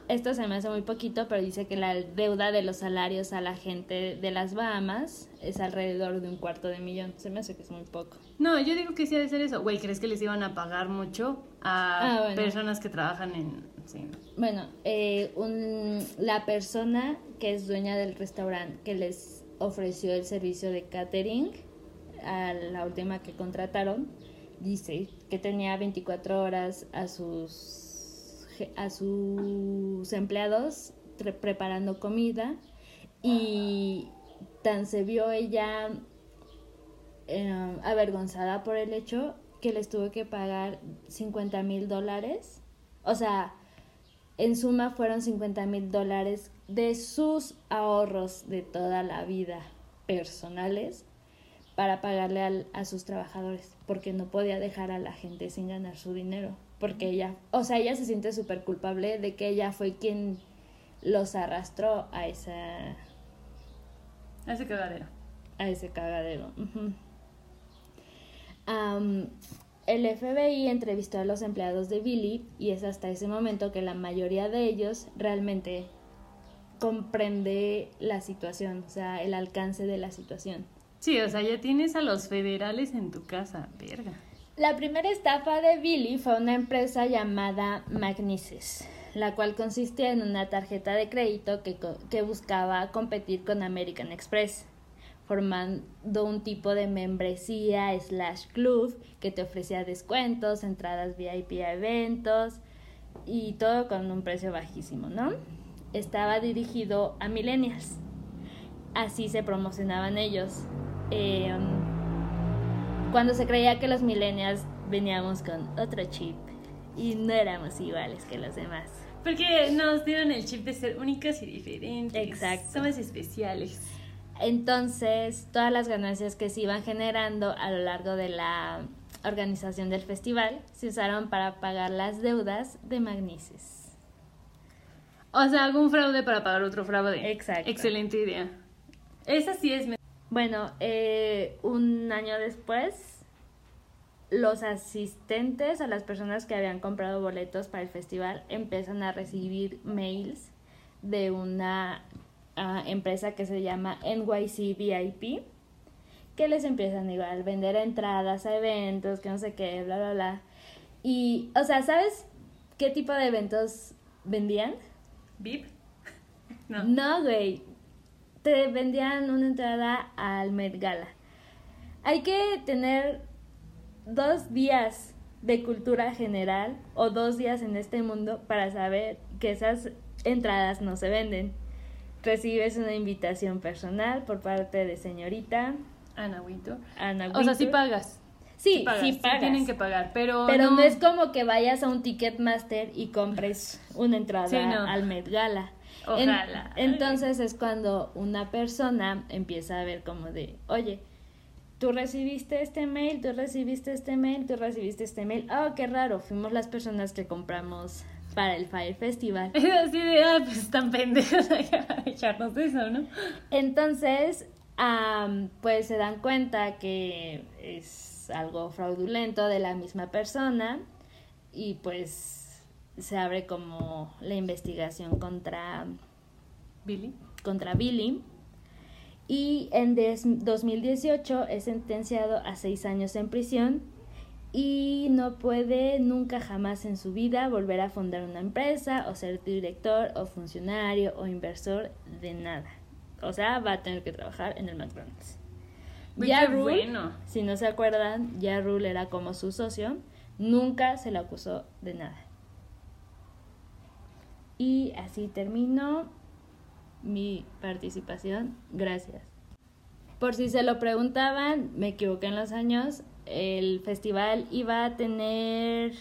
Speaker 2: Esto se me hace muy poquito, pero dice que la deuda de los salarios a la gente de las Bahamas es alrededor de un cuarto de millón. Se me hace que es muy poco.
Speaker 1: No, yo digo que sí ha de ser eso. Güey, ¿crees que les iban a pagar mucho a
Speaker 2: Ah, bueno.
Speaker 1: personas que trabajan en... Sí.
Speaker 2: Bueno, eh, un- la persona que es dueña del restaurante que les ofreció el servicio de catering a la última que contrataron, dice que tenía 24 horas a sus a sus empleados preparando comida y tan se vio ella eh, avergonzada por el hecho que les tuvo que pagar 50 mil dólares. O sea, en suma fueron 50 mil dólares de sus ahorros de toda la vida personales para pagarle al- a sus trabajadores, porque no podía dejar a la gente sin ganar su dinero, porque ella, o sea, ella se siente súper culpable de que ella fue quien los arrastró a esa
Speaker 1: Ese cagadero.
Speaker 2: a ese cagadero. Am, el FBI entrevistó a los empleados de Billy y es hasta ese momento que la mayoría de ellos realmente comprende la situación, o sea, el alcance de la situación.
Speaker 1: Sí, o sea, ya tienes a los federales en tu casa, verga.
Speaker 2: La primera estafa de Billy fue una empresa llamada Magnises, la cual consistía en una tarjeta de crédito que, que buscaba competir con American Express, formando un tipo de membresía slash club que te ofrecía descuentos, entradas VIP a eventos y todo con un precio bajísimo, ¿no? Estaba dirigido a millennials. Así se promocionaban ellos. Eh, cuando se creía que los millennials veníamos con otro chip y no éramos iguales que los demás.
Speaker 1: Porque nos dieron el chip de ser únicas y diferentes.
Speaker 2: Exacto.
Speaker 1: Somos especiales.
Speaker 2: Entonces, todas las ganancias que se iban generando a lo largo de la organización del festival se usaron para pagar las deudas de Magnises.
Speaker 1: O sea, algún fraude para pagar otro fraude.
Speaker 2: Exacto.
Speaker 1: Excelente idea. Esa sí es...
Speaker 2: Bueno, eh, un año después, los asistentes a las personas que habían comprado boletos para el festival empiezan a recibir mails de una ah, empresa que se llama NYC VIP, que les empiezan igual a vender entradas a eventos, que no sé qué, bla, bla, bla. Y, o sea, ¿sabes qué tipo de eventos vendían?
Speaker 1: ¿Vip? No.
Speaker 2: No, güey. Te vendían una entrada al Met Gala. Hay que tener dos días de cultura general o dos días en este mundo para saber que esas entradas no se venden. Recibes una invitación personal por parte de señorita
Speaker 1: Ana Huito.
Speaker 2: Ana
Speaker 1: O sea, sí
Speaker 2: Wintour.
Speaker 1: pagas.
Speaker 2: Sí,
Speaker 1: pagas,
Speaker 2: sí pagas.
Speaker 1: tienen que pagar, pero,
Speaker 2: Pero no. es como que vayas a un Ticketmaster y compres una entrada
Speaker 1: no.
Speaker 2: al Met Gala. En- entonces es cuando una persona empieza a ver como de, oye, tú recibiste este mail, tú recibiste este mail, tú recibiste este mail. Oh, qué raro, fuimos las personas que compramos para el Fire Festival.
Speaker 1: Es así de, ah, pues están pendejos echarnos eso, ¿no?
Speaker 2: Entonces, pues se dan cuenta que es algo fraudulento de la misma persona y pues se abre como la investigación contra,
Speaker 1: Billy.
Speaker 2: contra Billy y en 2018 es sentenciado a seis años en prisión y no puede nunca jamás en su vida volver a fundar una empresa o ser director o funcionario o inversor de nada. O sea, va a tener que trabajar en el McDonald's. Ya Rule, si no se acuerdan, ya Rule era como su socio, nunca se le acusó de nada. Y así termino mi participación. Gracias. Por si se lo preguntaban, me equivoqué en los años. El festival iba a tener.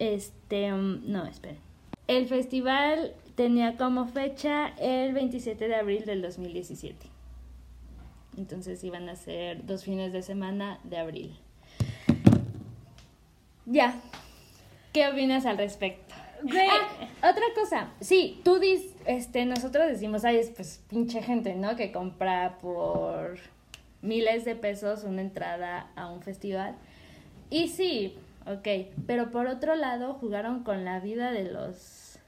Speaker 2: Este. Um, no, esperen. El festival tenía como fecha el 27 de abril del 2017. Entonces iban a ser dos fines de semana de abril. Ya. ¿Qué opinas al respecto? Ah, otra cosa, sí, tú dices, este, nosotros decimos, ay, es pues pinche gente, ¿no? Que compra por miles de pesos una entrada a un festival. Y sí, ok, pero por otro lado jugaron con la vida de los,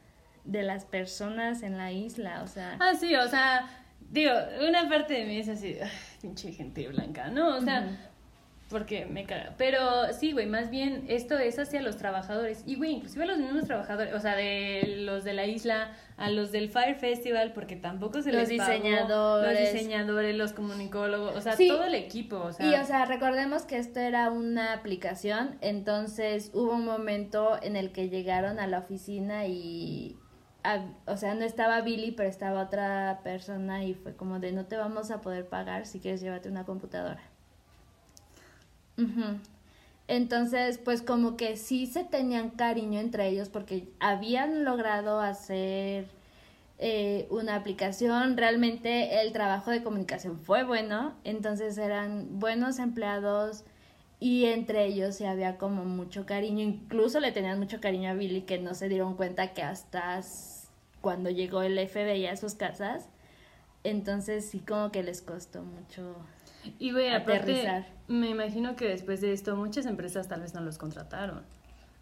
Speaker 2: de las personas en la isla, o sea.
Speaker 1: Ah, sí, o sea, digo, una parte de mí es así, pinche gente blanca, ¿no? O sea, porque me caga. Pero sí, güey, más bien esto es hacia los trabajadores. Y, güey, inclusive a los mismos trabajadores, o sea, de los de la isla, a los del Fire Festival, porque tampoco se
Speaker 2: los
Speaker 1: les
Speaker 2: diseñadores.
Speaker 1: los diseñadores, los comunicólogos, o sea, todo el equipo. O sea.
Speaker 2: Y, o sea, recordemos que esto era una aplicación, entonces hubo un momento en el que llegaron a la oficina y o sea, no estaba Billy, pero estaba otra persona y fue como de no te vamos a poder pagar si quieres llévate una computadora. Entonces, pues como que sí se tenían cariño entre ellos porque habían logrado hacer eh, una aplicación, realmente el trabajo de comunicación fue bueno, entonces eran buenos empleados y entre ellos sí había como mucho cariño, incluso le tenían mucho cariño a Billy que no se dieron cuenta que hasta cuando llegó el FBI a sus casas, entonces sí como que les costó mucho
Speaker 1: y voy a aterrizar. me imagino que después de esto muchas empresas tal vez no los contrataron.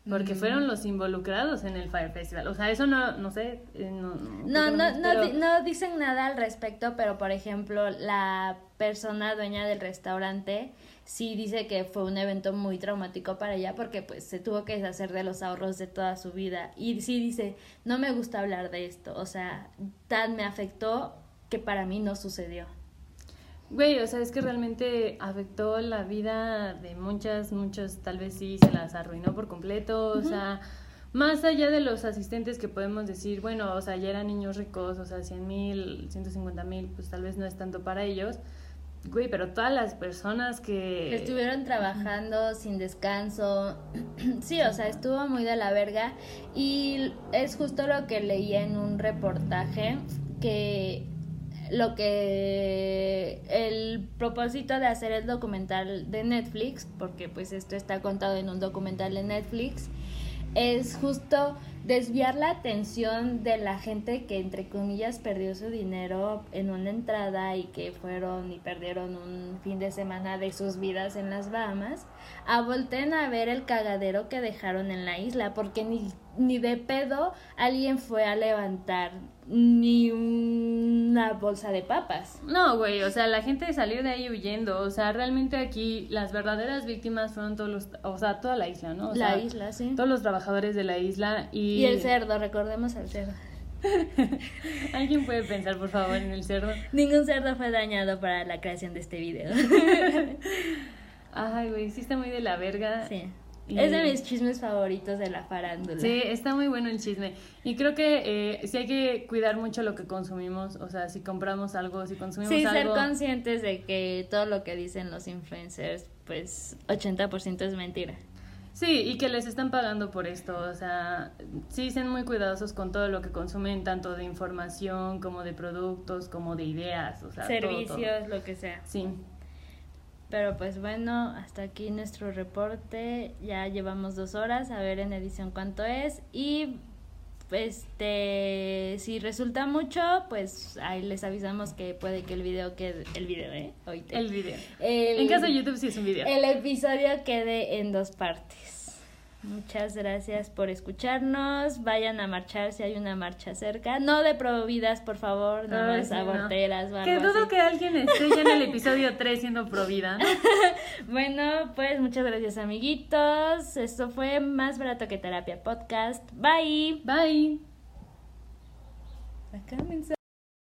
Speaker 1: Porque mm. fueron los involucrados en el Fire Festival. O sea, eso no, no sé. Eh, no,
Speaker 2: no, no, no, dicen nada al respecto, pero por ejemplo, la persona dueña del restaurante sí dice que fue un evento muy traumático para ella porque pues se tuvo que deshacer de los ahorros de toda su vida. Y sí dice, no me gusta hablar de esto. O sea, tan me afectó que para mí no sucedió.
Speaker 1: Güey, o sea, es que realmente afectó la vida de muchas, muchas, tal vez sí se las arruinó por completo, o sea, más allá de los asistentes que podemos decir, bueno, o sea, ya eran niños ricos, o sea, 100 mil, 150 mil, pues tal vez no es tanto para ellos, güey, pero todas las personas que...
Speaker 2: que estuvieron trabajando sin descanso, sí, o sea, estuvo muy de la verga. Y es justo lo que leí en un reportaje que lo que el propósito de hacer el documental de Netflix, porque pues esto está contado en un documental de Netflix, es justo desviar la atención de la gente que entre comillas perdió su dinero en una entrada y que fueron y perdieron un fin de semana de sus vidas en las Bahamas, a volten a ver el cagadero que dejaron en la isla, porque ni, ni de pedo alguien fue a levantar ni una bolsa de papas.
Speaker 1: No, güey, o sea, la gente salió de ahí huyendo, o sea, realmente aquí las verdaderas víctimas fueron todos los, o sea, toda la isla, ¿no?
Speaker 2: la isla, sí.
Speaker 1: Todos los trabajadores de la isla y...
Speaker 2: Y el cerdo, recordemos al cerdo.
Speaker 1: ¿Alguien puede pensar, por favor, en el cerdo?
Speaker 2: Ningún cerdo fue dañado para la creación de este video.
Speaker 1: Ay, güey, sí está muy de la verga.
Speaker 2: Sí. Es de mis chismes favoritos de la farándula.
Speaker 1: Sí, está muy bueno el chisme. Y creo que eh, sí hay que cuidar mucho lo que consumimos. O sea, si compramos algo, si consumimos algo.
Speaker 2: Sí, ser conscientes de que todo lo que dicen los influencers, pues 80% es mentira.
Speaker 1: Sí, y que les están pagando por esto. O sea, sí, sean muy cuidadosos con todo lo que consumen, tanto de información como de productos, como de ideas. O sea,
Speaker 2: servicios, lo que sea.
Speaker 1: Sí.
Speaker 2: Pero pues bueno, hasta aquí nuestro reporte. Ya llevamos dos horas, a ver en edición cuánto es. Y este si resulta mucho, pues ahí les avisamos que puede que el video quede. El video, ¿eh?
Speaker 1: El video. en caso de YouTube sí es un video.
Speaker 2: El episodio quede en dos partes. Muchas gracias por escucharnos. Vayan a marchar si hay una marcha cerca. No de providas, por favor, no
Speaker 1: Ay,
Speaker 2: de
Speaker 1: sí, no.
Speaker 2: aborteras o algo
Speaker 1: Que dudo
Speaker 2: así.
Speaker 1: que alguien esté ya en el episodio 3 siendo provida, ¿no?
Speaker 2: Bueno, pues muchas gracias, amiguitos. Esto fue Más Barato que Terapia Podcast. Bye.
Speaker 1: Bye.
Speaker 2: Acá, mensaje.